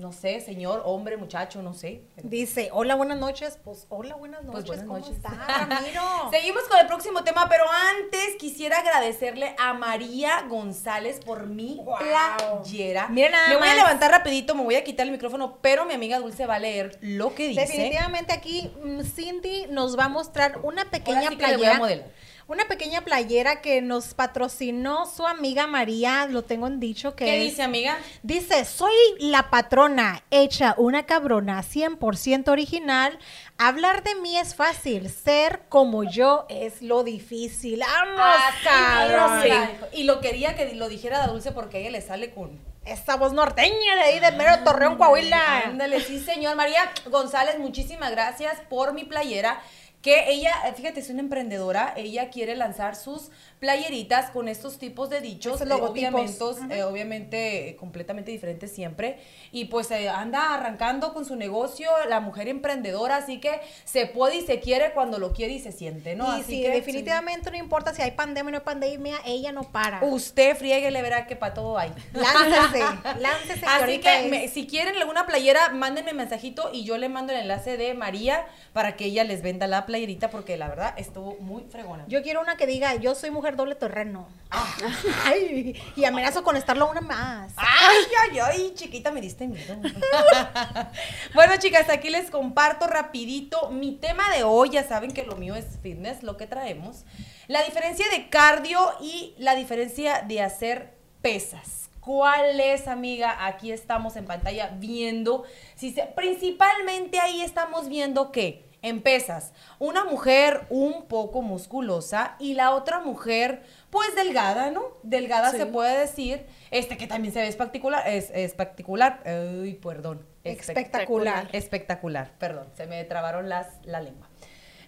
no sé, señor, hombre, muchacho, no sé. Dice, hola, buenas noches. Pues, hola, buenas noches. Pues buenas ¿Cómo noches. está, Ramiro? Seguimos con el próximo tema, pero antes quisiera agradecerle a María González por mi playera. Mira nada me voy a levantar rapidito, me voy a quitar el micrófono, pero mi amiga Dulce va a leer lo que dice. Definitivamente aquí mm, Cindy nos va a mostrar una pequeña sí playera. Una pequeña playera que nos patrocinó su amiga María, lo tengo en dicho que ¿Qué es- dice, amiga? Dice, soy la patrona, hecha una cabrona 100% original. Hablar de mí es fácil, ser como yo es lo difícil. ¡Vamos, la dijo. Y lo quería que lo dijera la Dulce porque a ella le sale con... Esta voz norteña de ahí de mero Torreón, Coahuila. Ándale, sí, señor. María González, muchísimas gracias por mi playera. Que ella, eh, fíjate, es una emprendedora. Ella quiere lanzar sus playeritas con estos tipos de dichos. Eh, logotipos. obviamente, eh, obviamente eh, completamente diferentes siempre. Y pues eh, anda arrancando con su negocio, la mujer emprendedora. Así que se puede y se quiere cuando lo quiere y se siente, ¿no? y así sí, que definitivamente no importa si hay pandemia o no hay pandemia, ella no para. Usted friegue, verá que para todo hay. Láncese, láncese. Así que me- si quieren alguna playera, mándenme mensajito y yo le mando el enlace de María para que ella les venda la playerita porque la verdad estuvo muy fregona. Yo quiero una que diga, yo soy mujer doble terreno. Ah. Ay, y amenazo con estarlo una más. Ay, ay, ay, chiquita, me diste miedo. bueno, chicas, aquí les comparto rapidito mi tema de hoy. Ya saben que lo mío es fitness, lo que traemos. La diferencia de cardio y la diferencia de hacer pesas. ¿Cuál es, amiga? Aquí estamos en pantalla viendo. Si se- principalmente ahí estamos viendo que en pesas, una mujer un poco musculosa y la otra mujer, pues delgada, ¿no? Delgada se puede decir. Este que también se ve espectacular. Es espectacular. Ay, perdón. Espectacular. Espectacular, perdón. Se me trabaron las, la lengua.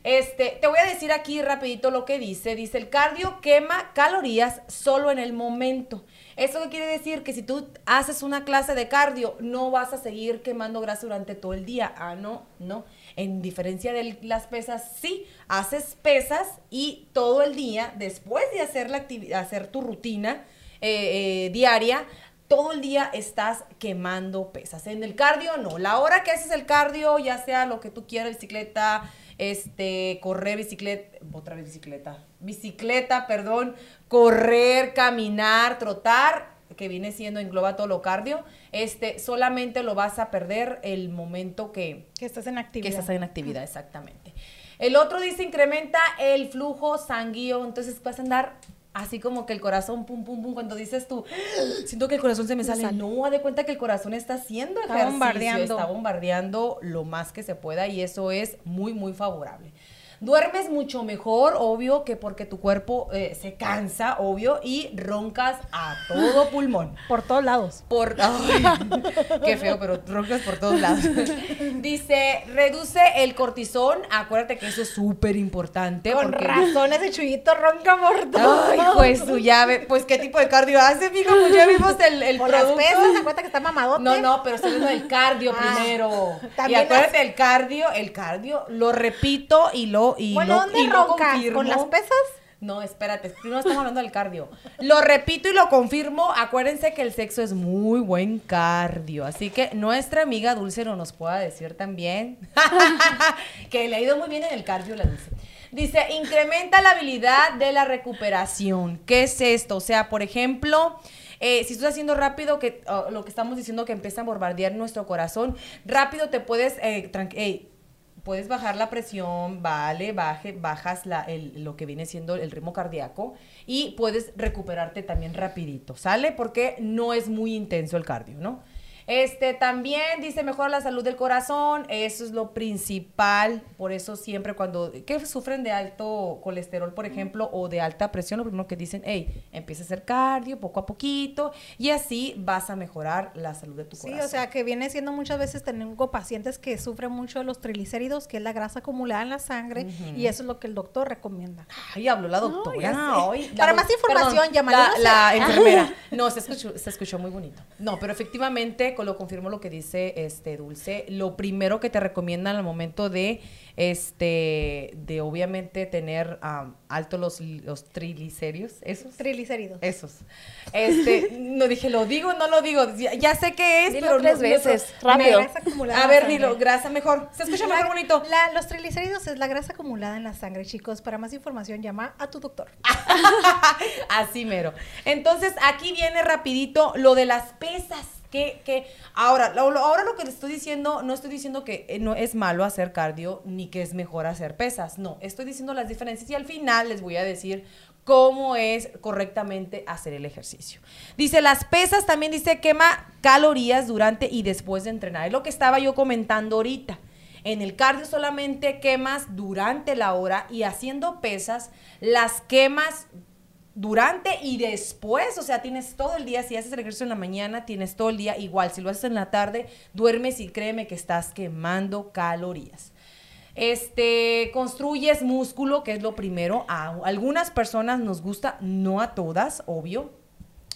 Este, te voy a decir aquí rapidito lo que dice. Dice, el cardio quema calorías solo en el momento. ¿Eso qué quiere decir? Que si tú haces una clase de cardio, no vas a seguir quemando grasa durante todo el día. Ah, no, no. En diferencia de las pesas, sí, haces pesas y todo el día, después de hacer, la hacer tu rutina eh, eh, diaria, todo el día estás quemando pesas. En el cardio, no. La hora que haces el cardio, ya sea lo que tú quieras, bicicleta, este, correr bicicleta, otra vez bicicleta, bicicleta, perdón, correr, caminar, trotar, que viene siendo, engloba todo lo cardio, este, solamente lo vas a perder el momento que, Que estás en que actividad. estás en actividad, exactamente. El otro dice incrementa el flujo sanguíneo, entonces vas a andar así como que el corazón, pum, pum, pum, cuando dices tú, siento que el corazón se me sale. sale. No, haz de cuenta que el corazón está haciendo Está ejercicio, bombardeando. está bombardeando lo más que se pueda y eso es muy, muy favorable. Duermes mucho mejor, obvio, que porque tu cuerpo eh, se cansa, obvio, y roncas a todo pulmón. Por todos lados. Por, ay, qué feo, pero roncas por todos lados. Dice, reduce el cortisón. Acuérdate que eso es súper importante. Con porque razón ese chuyito ronca por todo. Ay, pues su llave. Pues, ¿qué tipo de cardio hace, mijo? Pues ya vimos el, el Por las producto. pesas, ¿se cuenta que está mamadote? No, no, pero estoy hablando del cardio Ah, primero. Y también acuérdate del cardio, el cardio, lo repito y lo y Bueno, lo, ¿dónde y confirmo. ¿Con las pesas? No, espérate, primero estamos hablando del cardio. Lo repito y lo confirmo. Acuérdense que el sexo es muy buen cardio. Así que nuestra amiga Dulce no nos pueda decir también que le ha ido muy bien en el cardio la Dulce. Dice, incrementa la habilidad de la recuperación. ¿Qué es esto? O sea, por ejemplo, eh, si estás haciendo rápido, que oh, lo que estamos diciendo que empieza a bombardear nuestro corazón, rápido te puedes, eh, eh, puedes bajar la presión, vale, baje, bajas la, el- lo que viene siendo el ritmo cardíaco y puedes recuperarte también rapidito, ¿sale? Porque no es muy intenso el cardio, ¿no? Este también dice mejora la salud del corazón, eso es lo principal, por eso siempre cuando que sufren de alto colesterol, por ejemplo, o de alta presión, lo primero que dicen, hey, empieza a hacer cardio poco a poquito y así vas a mejorar la salud de tu Sí, corazón. o sea, que viene siendo muchas veces tengo pacientes que sufren mucho de los triglicéridos, que es la grasa acumulada en la sangre, y eso es lo que el doctor recomienda. Ay, habló la doctora. sé. hoy. La Para más información, llámale, La, no la enfermera. No, se escuchó, se escuchó muy bonito. No, pero efectivamente, lo confirmo lo que dice este Dulce. Lo primero que te recomiendan al momento de, este, de obviamente tener am, alto los, los triglicéridos, esos. Triglicéridos. Esos. Este, no dije, lo digo, no lo digo. Ya, ya sé qué es, Dilo pero tres no- no- veces, me- rápido. Grasa acumulada A ver, dilo, grasa mejor. Se escucha La- mejor bonito. la- los triglicéridos es la grasa acumulada en la sangre, chicos. Para más información, llama a tu doctor. Así mero. Entonces, aquí viene rapidito lo de las pesas. Que, ahora, lo, ahora lo que les estoy diciendo, no estoy diciendo que eh, no es malo hacer cardio ni que es mejor hacer pesas. No, estoy diciendo las diferencias y al final les voy a decir cómo es correctamente hacer el ejercicio. Dice, las pesas también dice quema calorías durante y después de entrenar. Es lo que estaba yo comentando ahorita. En el cardio solamente quemas durante la hora y haciendo pesas las quemas durante y después, o sea, tienes todo el día, si haces el ejercicio en la mañana, tienes todo el día igual, si lo haces en la tarde, duermes y créeme que estás quemando calorías. Este, construyes músculo, que es lo primero. A algunas personas nos gusta, no a todas, obvio.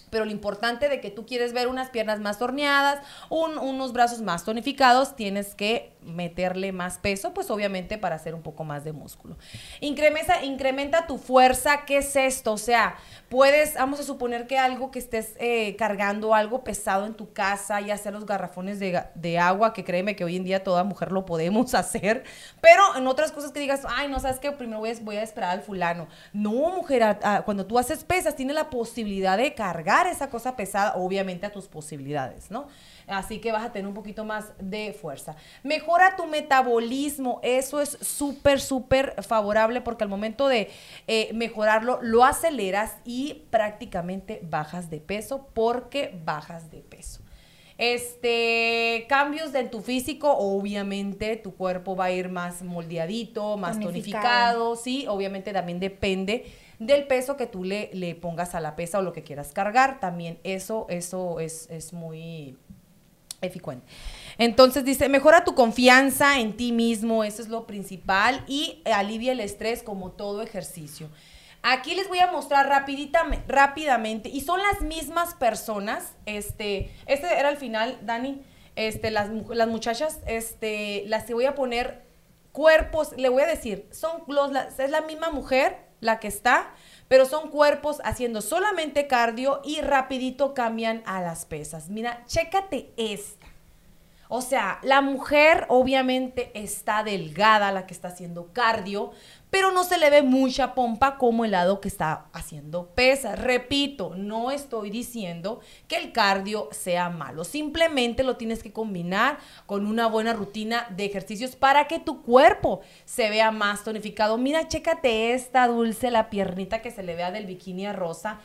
Pero lo importante de que tú quieres ver unas piernas más torneadas, un- unos brazos más tonificados, tienes que meterle más peso, pues obviamente para hacer un poco más de músculo. Incrementa, incrementa tu fuerza, ¿qué es esto? O sea, puedes, vamos a suponer que algo que estés eh, cargando, algo pesado en tu casa, ya sea los garrafones de, agua, que créeme que hoy en día toda mujer lo podemos hacer, pero en otras cosas que digas, ay, no, sabes que primero voy a, voy a esperar al fulano. No, mujer, cuando tú haces pesas, tienes la posibilidad de cargar esa cosa pesada, obviamente a tus posibilidades, ¿no? Así que vas a tener un poquito más de fuerza. Mejora tu metabolismo, eso es súper, súper favorable porque al momento de eh, mejorarlo, lo aceleras y prácticamente bajas de peso porque bajas de peso. Este, cambios de tu físico, obviamente tu cuerpo va a ir más moldeadito, más Tonificado. tonificado, sí, obviamente también depende del peso que tú le, le pongas a la pesa o lo que quieras cargar, también eso, eso es, es muy eficuente. Entonces dice, mejora tu confianza en ti mismo, eso es lo principal, y alivia el estrés como todo ejercicio. Aquí les voy a mostrar rapidita, rápidamente, y son las mismas personas, este, este era el final, Dani, este, las, las muchachas, este, las que voy a poner cuerpos, le voy a decir, son los, es la misma mujer la que está, pero son cuerpos haciendo solamente cardio y rapidito cambian a las pesas. Mira, chécate esta. O sea, la mujer obviamente está delgada, la que está haciendo cardio, pero no se le ve mucha pompa como el lado que está haciendo pesas. Repito, no estoy diciendo que el cardio sea malo, simplemente lo tienes que combinar con una buena rutina de ejercicios para que tu cuerpo se vea más tonificado. Mira, chécate esta dulce, la piernita que se le vea del bikini a rosa.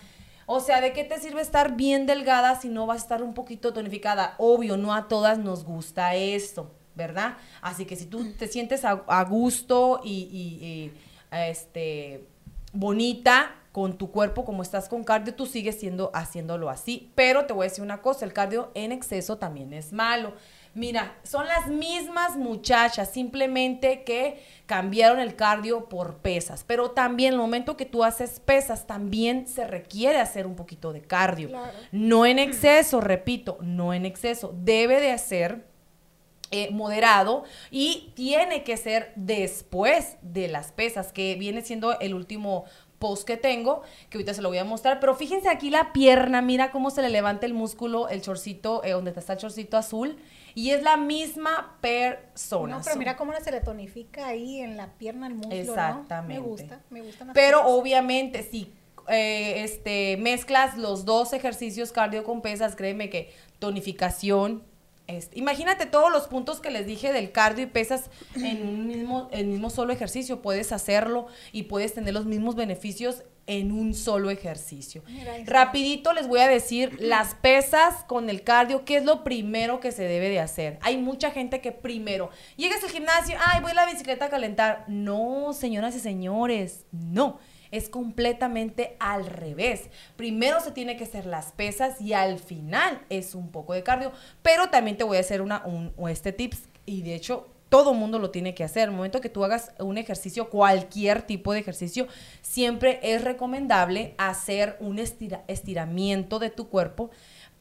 O sea, ¿de qué te sirve estar bien delgada si no vas a estar un poquito tonificada? Obvio, no a todas nos gusta esto. ¿Verdad? Así que si tú te sientes a, a gusto y, y- y, este, bonita con tu cuerpo como estás con cardio, tú sigues siendo haciéndolo así. Pero te voy a decir una cosa, el cardio en exceso también es malo. Mira, son las mismas muchachas, simplemente que cambiaron el cardio por pesas. Pero también el momento que tú haces pesas, también se requiere hacer un poquito de cardio. No en exceso, repito, no en exceso. Debe de hacer eh, moderado y tiene que ser después de las pesas, que viene siendo el último post que tengo, que ahorita se lo voy a mostrar, pero fíjense aquí la pierna, mira cómo se le levanta el músculo, el chorcito, eh, donde está el chorcito azul, y es la misma persona. No, pero mira cómo se le tonifica ahí en la pierna el ¿no? Exactamente. Me gusta, me gustan las Pero cosas. obviamente, si eh, este, mezclas los dos ejercicios cardio con pesas, créeme que tonificación. Este, imagínate todos los puntos que les dije del cardio y pesas en un mismo, el mismo solo ejercicio. Puedes hacerlo y puedes tener los mismos beneficios en un solo ejercicio. Rapidito les voy a decir las pesas con el cardio, qué es lo primero que se debe de hacer. Hay mucha gente que primero llegas al gimnasio, ay, voy a la bicicleta a calentar. No, señoras y señores, no. Es completamente al revés. Primero se tiene que hacer las pesas y al final es un poco de cardio. Pero también te voy a hacer una, un, este tips y de hecho todo mundo lo tiene que hacer. El momento que tú hagas un ejercicio, cualquier tipo de ejercicio, siempre es recomendable hacer un estira- estiramiento de tu cuerpo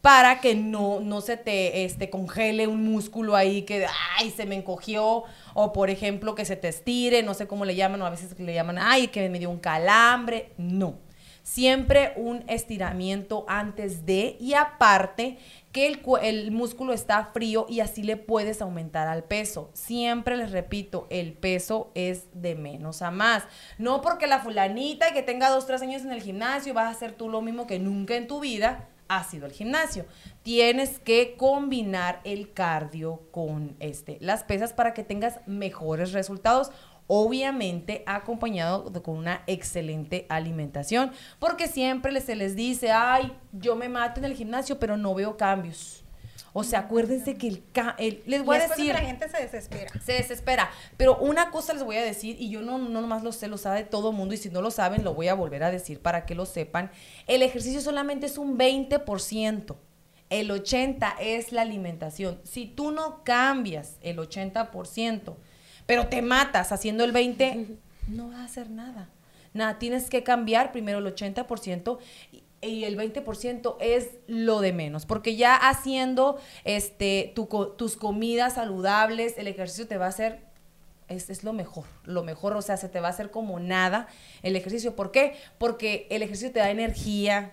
para que no, no se te este, congele un músculo ahí que, ay, se me encogió, o por ejemplo, que se te estire, no sé cómo le llaman, o a veces le llaman, ay, que me dio un calambre. No. Siempre un estiramiento antes de y aparte que el, el músculo está frío y así le puedes aumentar al peso. Siempre les repito, el peso es de menos a más. No porque la fulanita que tenga dos, tres años en el gimnasio vas a hacer tú lo mismo que nunca en tu vida has ido al gimnasio. Tienes que combinar el cardio con este, las pesas para que tengas mejores resultados obviamente acompañado con una excelente alimentación, porque siempre se les dice, ay, yo me mato en el gimnasio, pero no veo cambios. O sea, acuérdense que el, ca- el- les Y voy a después decir, la gente se desespera. se desespera, pero una cosa les voy a decir, y yo no, no nomás lo sé, lo sabe todo el mundo, y si no lo saben, lo voy a volver a decir para que lo sepan, el ejercicio solamente es un 20%. El 80% es la alimentación. Si tú no cambias el 80%, pero te matas haciendo el 20%, no vas a hacer nada. Nada, tienes que cambiar primero el 80% y, y el 20% es lo de menos, porque ya haciendo este, tus comidas saludables, el ejercicio te va a hacer es, es lo mejor, lo mejor, o sea, se te va a hacer como nada el ejercicio. ¿Por qué? Porque el ejercicio te da energía,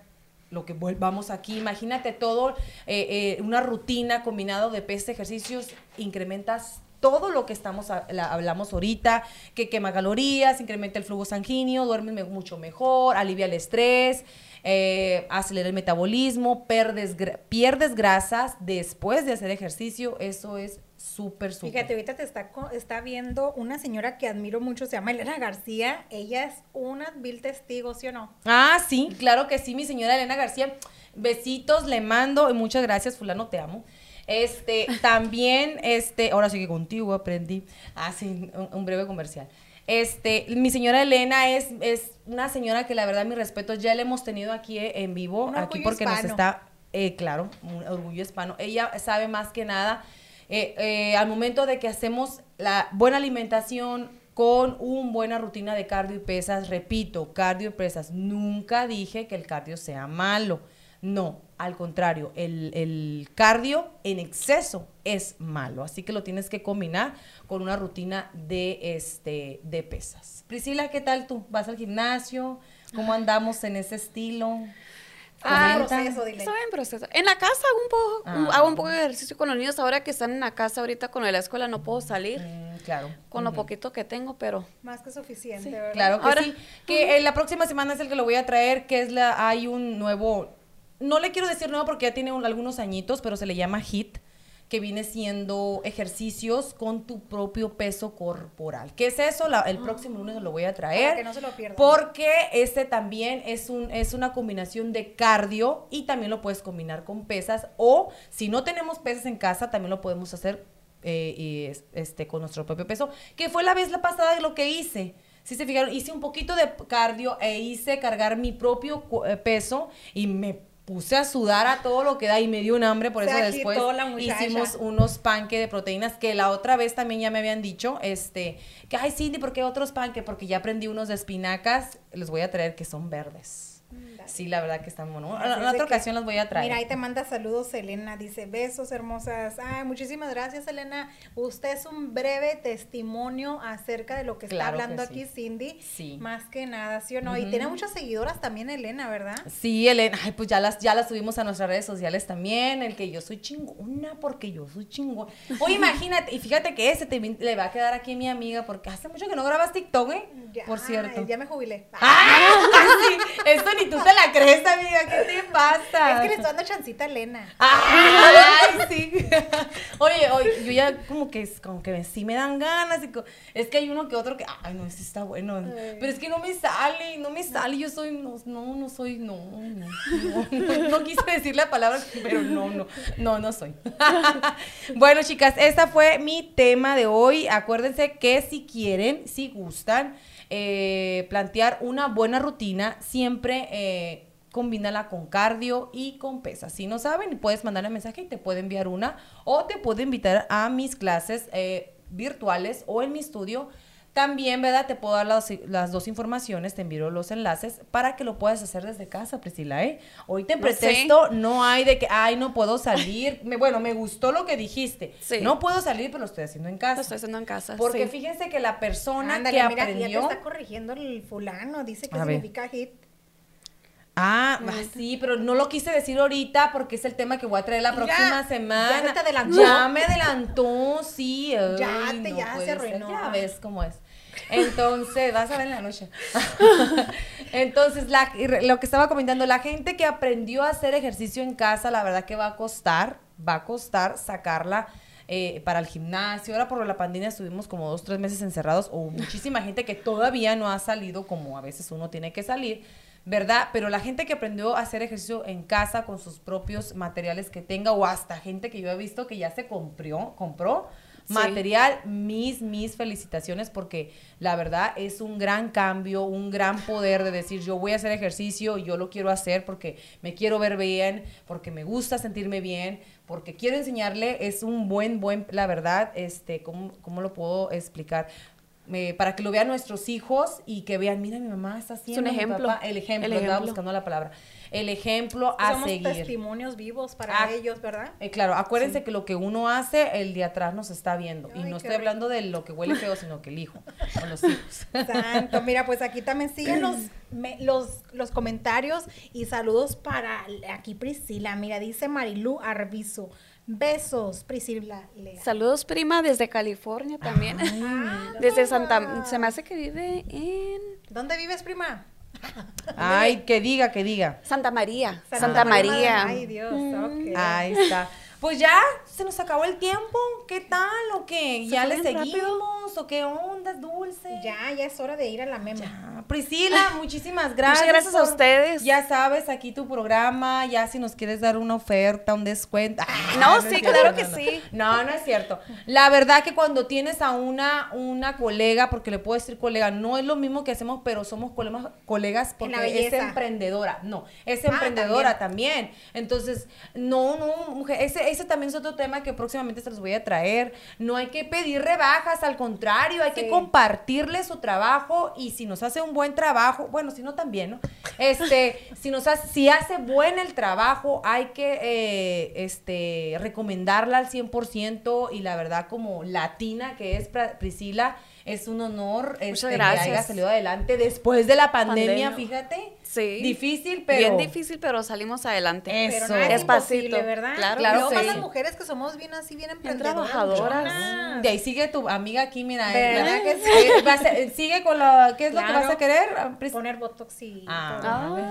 lo que vol- vamos aquí, imagínate todo, eh, eh, una rutina combinado de pesas ejercicios, incrementas todo lo que estamos a- la- hablamos ahorita, que quema calorías, incrementa el flujo sanguíneo, duermes me- mucho mejor, alivia el estrés, eh, acelera el metabolismo, pierdes, gra- pierdes grasas después de hacer ejercicio, eso es súper, súper. Fíjate, ahorita te está, está viendo una señora que admiro mucho, se llama Elena García. Ella es una vil testigo, ¿sí o no? Ah, sí, claro que sí, mi señora Elena García. Besitos, le mando y muchas gracias, fulano, te amo. Este, también, este, ahora sí que contigo aprendí. Ah, un, un breve comercial. Este, mi señora Elena es, es una señora que la verdad, mi respeto, ya la hemos tenido aquí eh, en vivo, Un aquí porque nos está, eh, claro, un orgullo hispano. Ella sabe más que nada, eh, eh, al momento de que hacemos la buena alimentación, con una buena rutina de cardio y pesas, repito, cardio y pesas, nunca dije que el cardio sea malo, no, al contrario, el, el cardio en exceso es malo, así que lo tienes que combinar con una rutina de, este, de pesas. Priscila, ¿qué tal tú? ¿Vas al gimnasio? ¿Cómo andamos en ese estilo? Ah, Comenta. proceso, dile. En proceso. En la casa hago un poco, un- Ah. hago un poco de ejercicio con los niños. Ahora que están en la casa, ahorita con lo de la escuela no puedo salir Mm, claro. con lo Ujú. poquito que tengo, pero Más que suficiente, ¿verdad? Claro que Ahora- sí. Que eh, la próxima semana es el que lo voy a traer, que es la, hay un nuevo, no le quiero decir nuevo porque ya tiene un- algunos añitos, pero se le llama HIT, que viene siendo ejercicios con tu propio peso corporal. ¿Qué es eso? La- el próximo lunes lo voy a traer. Para que no se lo pierdan. Porque este también es, un, es una combinación de cardio y también lo puedes combinar con pesas. O si no tenemos pesas en casa, también lo podemos hacer eh, y este, con nuestro propio peso, que fue la vez la pasada de lo que hice. Si se fijaron, hice un poquito de cardio e hice cargar mi propio eh, peso y me puse a sudar a todo lo que da y me dio un hambre, por Se eso después hicimos unos panques de proteínas que la otra vez también ya me habían dicho, este, que ay Cindy, ¿por qué otros panques? Porque ya aprendí unos de espinacas, los voy a traer que son verdes. Sí, la verdad que están buenos. Así En otra ocasión los voy a traer. Mira, ahí te manda saludos Elena, dice, besos hermosas. Ay, muchísimas gracias Elena. Usted es un breve testimonio acerca de lo que está que hablando sí. aquí Cindy. Sí. Más que nada, ¿sí o no? Y tiene muchas seguidoras también Elena, ¿verdad? Sí, Elena, ay, pues ya las, ya las subimos a nuestras redes sociales también, el que yo soy chingona, porque yo soy chingona. Oye, imagínate, y fíjate que ese te- le va a quedar aquí a mi amiga, porque hace mucho que no grabas TikTok, ¿eh? Ya, Por cierto. Ya me jubilé. ¡Ah! Sí, esto ni tú te la crees, amiga, ¿qué te pasa? Es que le estoy dando chancita a Elena. Ay, sí. Oye, oye, yo ya como que como que sí me dan ganas y es que hay uno que otro que ay, no, ese está bueno. Pero es que no me sale, no me sale, yo soy no, no, no soy no, no, no, no, no quise decir la palabra, pero no, no, no, no soy. bueno, chicas, ese fue mi tema de hoy. Acuérdense que si quieren, si gustan, eh, plantear una buena rutina, siempre eh, combínala con cardio y con pesas. Si no saben, puedes mandarle mensaje y te puede enviar una o te puedo invitar a mis clases eh, virtuales o en mi estudio. También, ¿verdad? Te puedo dar las, las dos informaciones, te envío los enlaces para que lo puedas hacer desde casa, Priscila, ¿eh? Ahorita en No sé. pretexto no hay de que, ay, no puedo salir. Me- bueno, me gustó lo que dijiste. Sí. No puedo salir, pero lo estoy haciendo en casa. Lo estoy haciendo en casa. Porque sí. fíjense que la persona Ándale, que mira, ya aprendió... te está corrigiendo el fulano. Dice que significa hit. Ah, ah, sí, pero no lo quise decir ahorita porque es el tema que voy a traer la próxima ya semana. se te adelantó. Ya me adelantó, sí. Ya te- no ya se ser. arruinó. Ya ves cómo es. Entonces, vas a ver en la noche. Entonces, la- lo que estaba comentando, la gente que aprendió a hacer ejercicio en casa, la verdad que va a costar, va a costar sacarla eh, para el gimnasio. Ahora por la pandemia estuvimos como dos, tres meses encerrados, o muchísima gente que todavía no ha salido como a veces uno tiene que salir. ¿Verdad? Pero la gente que aprendió a hacer ejercicio en casa con sus propios materiales que tenga, o hasta gente que yo he visto que ya se compró, compró Material, mis, mis felicitaciones, porque la verdad es un gran cambio, un gran poder de decir, yo voy a hacer ejercicio, yo lo quiero hacer porque me quiero ver bien, porque me gusta sentirme bien, porque quiero enseñarle, es un buen, buen, la verdad, este, ¿cómo, cómo lo puedo explicar? Eh, para que lo vean nuestros hijos y que vean, mira, mi mamá está haciendo. mi ejemplo. papá", el ejemplo, El estaba ejemplo. buscando la palabra. El ejemplo a Somos seguir. testimonios vivos para Ah, ellos, ¿verdad? Eh, claro, acuérdense que lo que uno hace, el de atrás nos está viendo. y no estoy hablando de lo que huele feo, sino que el hijo o los hijos. Santo, mira, pues aquí también siguen los, me- los, los comentarios y saludos para aquí Priscila. Mira, dice Marilú Arbizu. Besos, Priscila Lea. Saludos, prima, desde California también. desde Santa... Se me hace que vive en ¿Dónde vives, prima? Ay, que diga, que diga. Santa María. Santa, María. Ay, Dios, ok. Ahí está. Pues ya, se nos acabó el tiempo. ¿Qué tal? ¿O qué? ¿Ya le rápido. seguimos? ¿O qué onda, dulce? Ya, ya es hora de ir a la meme. Ah, Priscila, muchísimas gracias. gracias a ustedes. Ya sabes, aquí tu programa, ya si nos quieres dar una oferta, un descuento. Ah, No, es sí, claro que no. sí. No, no es cierto. La verdad que cuando tienes a una, una colega, porque le puedo decir colega, no es lo mismo que hacemos, pero somos colegas, colegas En la porque es emprendedora. No, es Ah, emprendedora también. Entonces, no, no, mujer, ese, ese también es otro tema que próximamente se los voy a traer. No hay que pedir rebajas, al contrario, hay que Sí. compartirle su trabajo y si nos hace un buen trabajo, bueno, si no también, ¿no? Este, si nos hace, si hace buen el trabajo, hay que eh, este, recomendarla al 100% y la verdad como latina que es Priscila, es un honor este, que haya salido adelante después de la pandemia, Pandemia. fíjate. Sí. Difícil, pero... Bien difícil, pero salimos adelante. Eso. Pero nada es Despacito. ¿verdad? Claro, Claro que más las mujeres que somos bien así, bien emprendedoras. trabajadoras. De ahí sigue tu amiga aquí, mira. ¿Verdad que sí? vas a- sigue con la... ¿Qué es lo que vas a querer? Ah, Poner botox y Ah,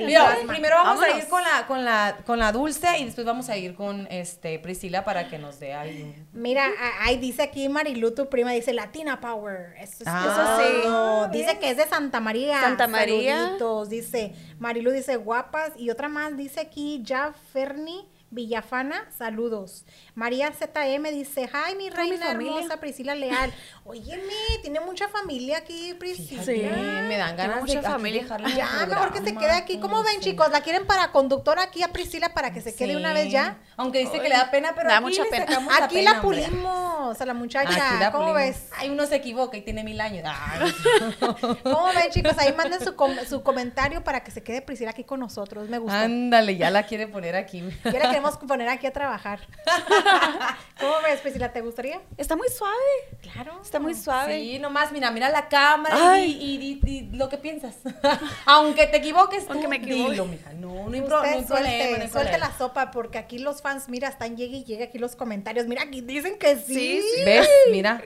Mira, plasma. primero vamos a ir con la, con la, con la dulce y después vamos a ir con este Priscila para que nos dé ahí un- Mira, ahí dice aquí Marilu, tu prima, dice Latina Power. Eso, es- Ah, eso sí. ah, Dice que es de Santa María. Santa María. Saluditos, dice. Marilu dice guapas. Y otra más dice aquí, ya Ferni, Villafana, saludos. María ZM dice, ay, mi mi reina familia. hermosa Priscila Leal. Óyeme, tiene mucha familia aquí, Priscila. Sí. me dan ganas mucha de familia. Ya, mejor que se quede aquí. ¿Cómo ven, sí. chicos? ¿La quieren para conductora aquí a Priscila para que se quede una vez ya? Aunque dice que le da pena, pero Da aquí mucha pena. sacamos Aquí pena, la hombre. pulimos a la muchacha. la ¿Cómo pulimos. ves? Ay, uno se equivoca y tiene mil años. Ay, ¿Cómo ven, chicos? Ahí manden su, com- su comentario para que se quede Priscila aquí con nosotros. Me gusta. Ándale, ya la quiere poner aquí. Ya la queremos poner aquí a trabajar. ¿Cómo ves, Priscila? ¿Te gustaría? Está muy suave. Claro. Está muy suave. Sí, nomás, mira, mira la cámara y, lo que piensas. Aunque te equivoques, tú Aunque me equivoque. dilo, mija. No, no hay, pro- no problema, suelte, no hay suelte problema. la sopa porque aquí los fans, mira, están llegue y llegue aquí los comentarios. Mira, aquí dicen que sí. Sí, sí. ¿Ves? Mira.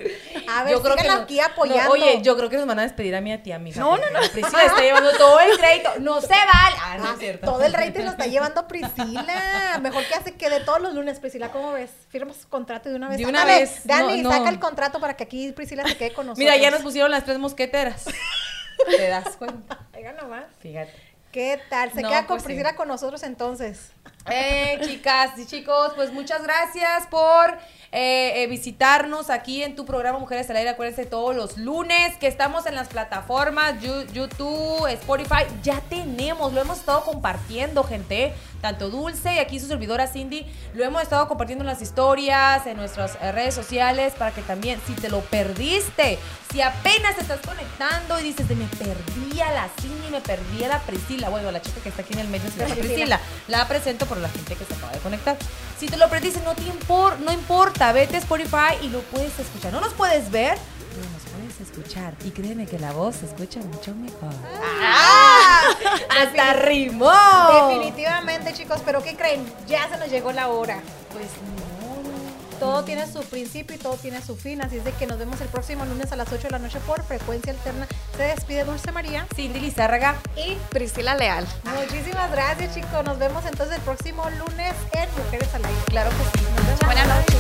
A ver, síganla nos- aquí apoyando. no, oye, yo creo que nos van a despedir a mí y a ti, amiga. No, no, la Priscila está llevando todo el crédito. No se vale. Ah, no Ah, es cierto. todo el rating lo está llevando Priscila. Mejor que hace que de todos los lunes, Priscila, ¿cómo ves? Firmas contrato de una vez. De una Ándale, vez. Dani, No, no. saca el contrato para que aquí Priscila se quede con nosotros. Mira, ya nos pusieron las tres mosqueteras. ¿Te das cuenta? Oiga nomás. Fíjate. ¿Qué tal? Se No, queda con pues sí. Priscila con nosotros entonces. Eh, chicas y chicos, pues muchas gracias por eh, eh, visitarnos aquí en tu programa Mujeres al Aire. Acuérdense todos los lunes que estamos en las plataformas YouTube, Spotify. Ya tenemos, lo hemos estado compartiendo, gente. Tanto Dulce y aquí su servidora Cindy, lo hemos estado compartiendo en las historias, en nuestras eh, redes sociales, para que también, si te lo perdiste, si apenas te estás conectando y dices, de me perdí a la Cindy, me perdí a la Priscila, bueno, la chica que está aquí en el medio se llama Priscila. Priscila. La presento por la gente que se acaba de conectar. Si te lo perdiste, no, te impor- no importa, vete a Spotify y lo puedes escuchar. No nos puedes ver, pero nos puedes escuchar. Y créeme que la voz se escucha mucho mejor. ¡Ah! ¡Hasta rimó! Definitivamente, chicos, pero ¿qué creen? Ya se nos llegó la hora. Pues no. Todo tiene su principio y todo tiene su fin, así es de que nos vemos el próximo lunes a las 8 de la noche por Frecuencia Alterna. Se despide Dulce María, Cindy Lizárraga y Priscila Leal. Muchísimas gracias, chicos. Nos vemos entonces el próximo lunes en Mujeres al Aire. Claro que sí. Nos vemos. Buenas noches.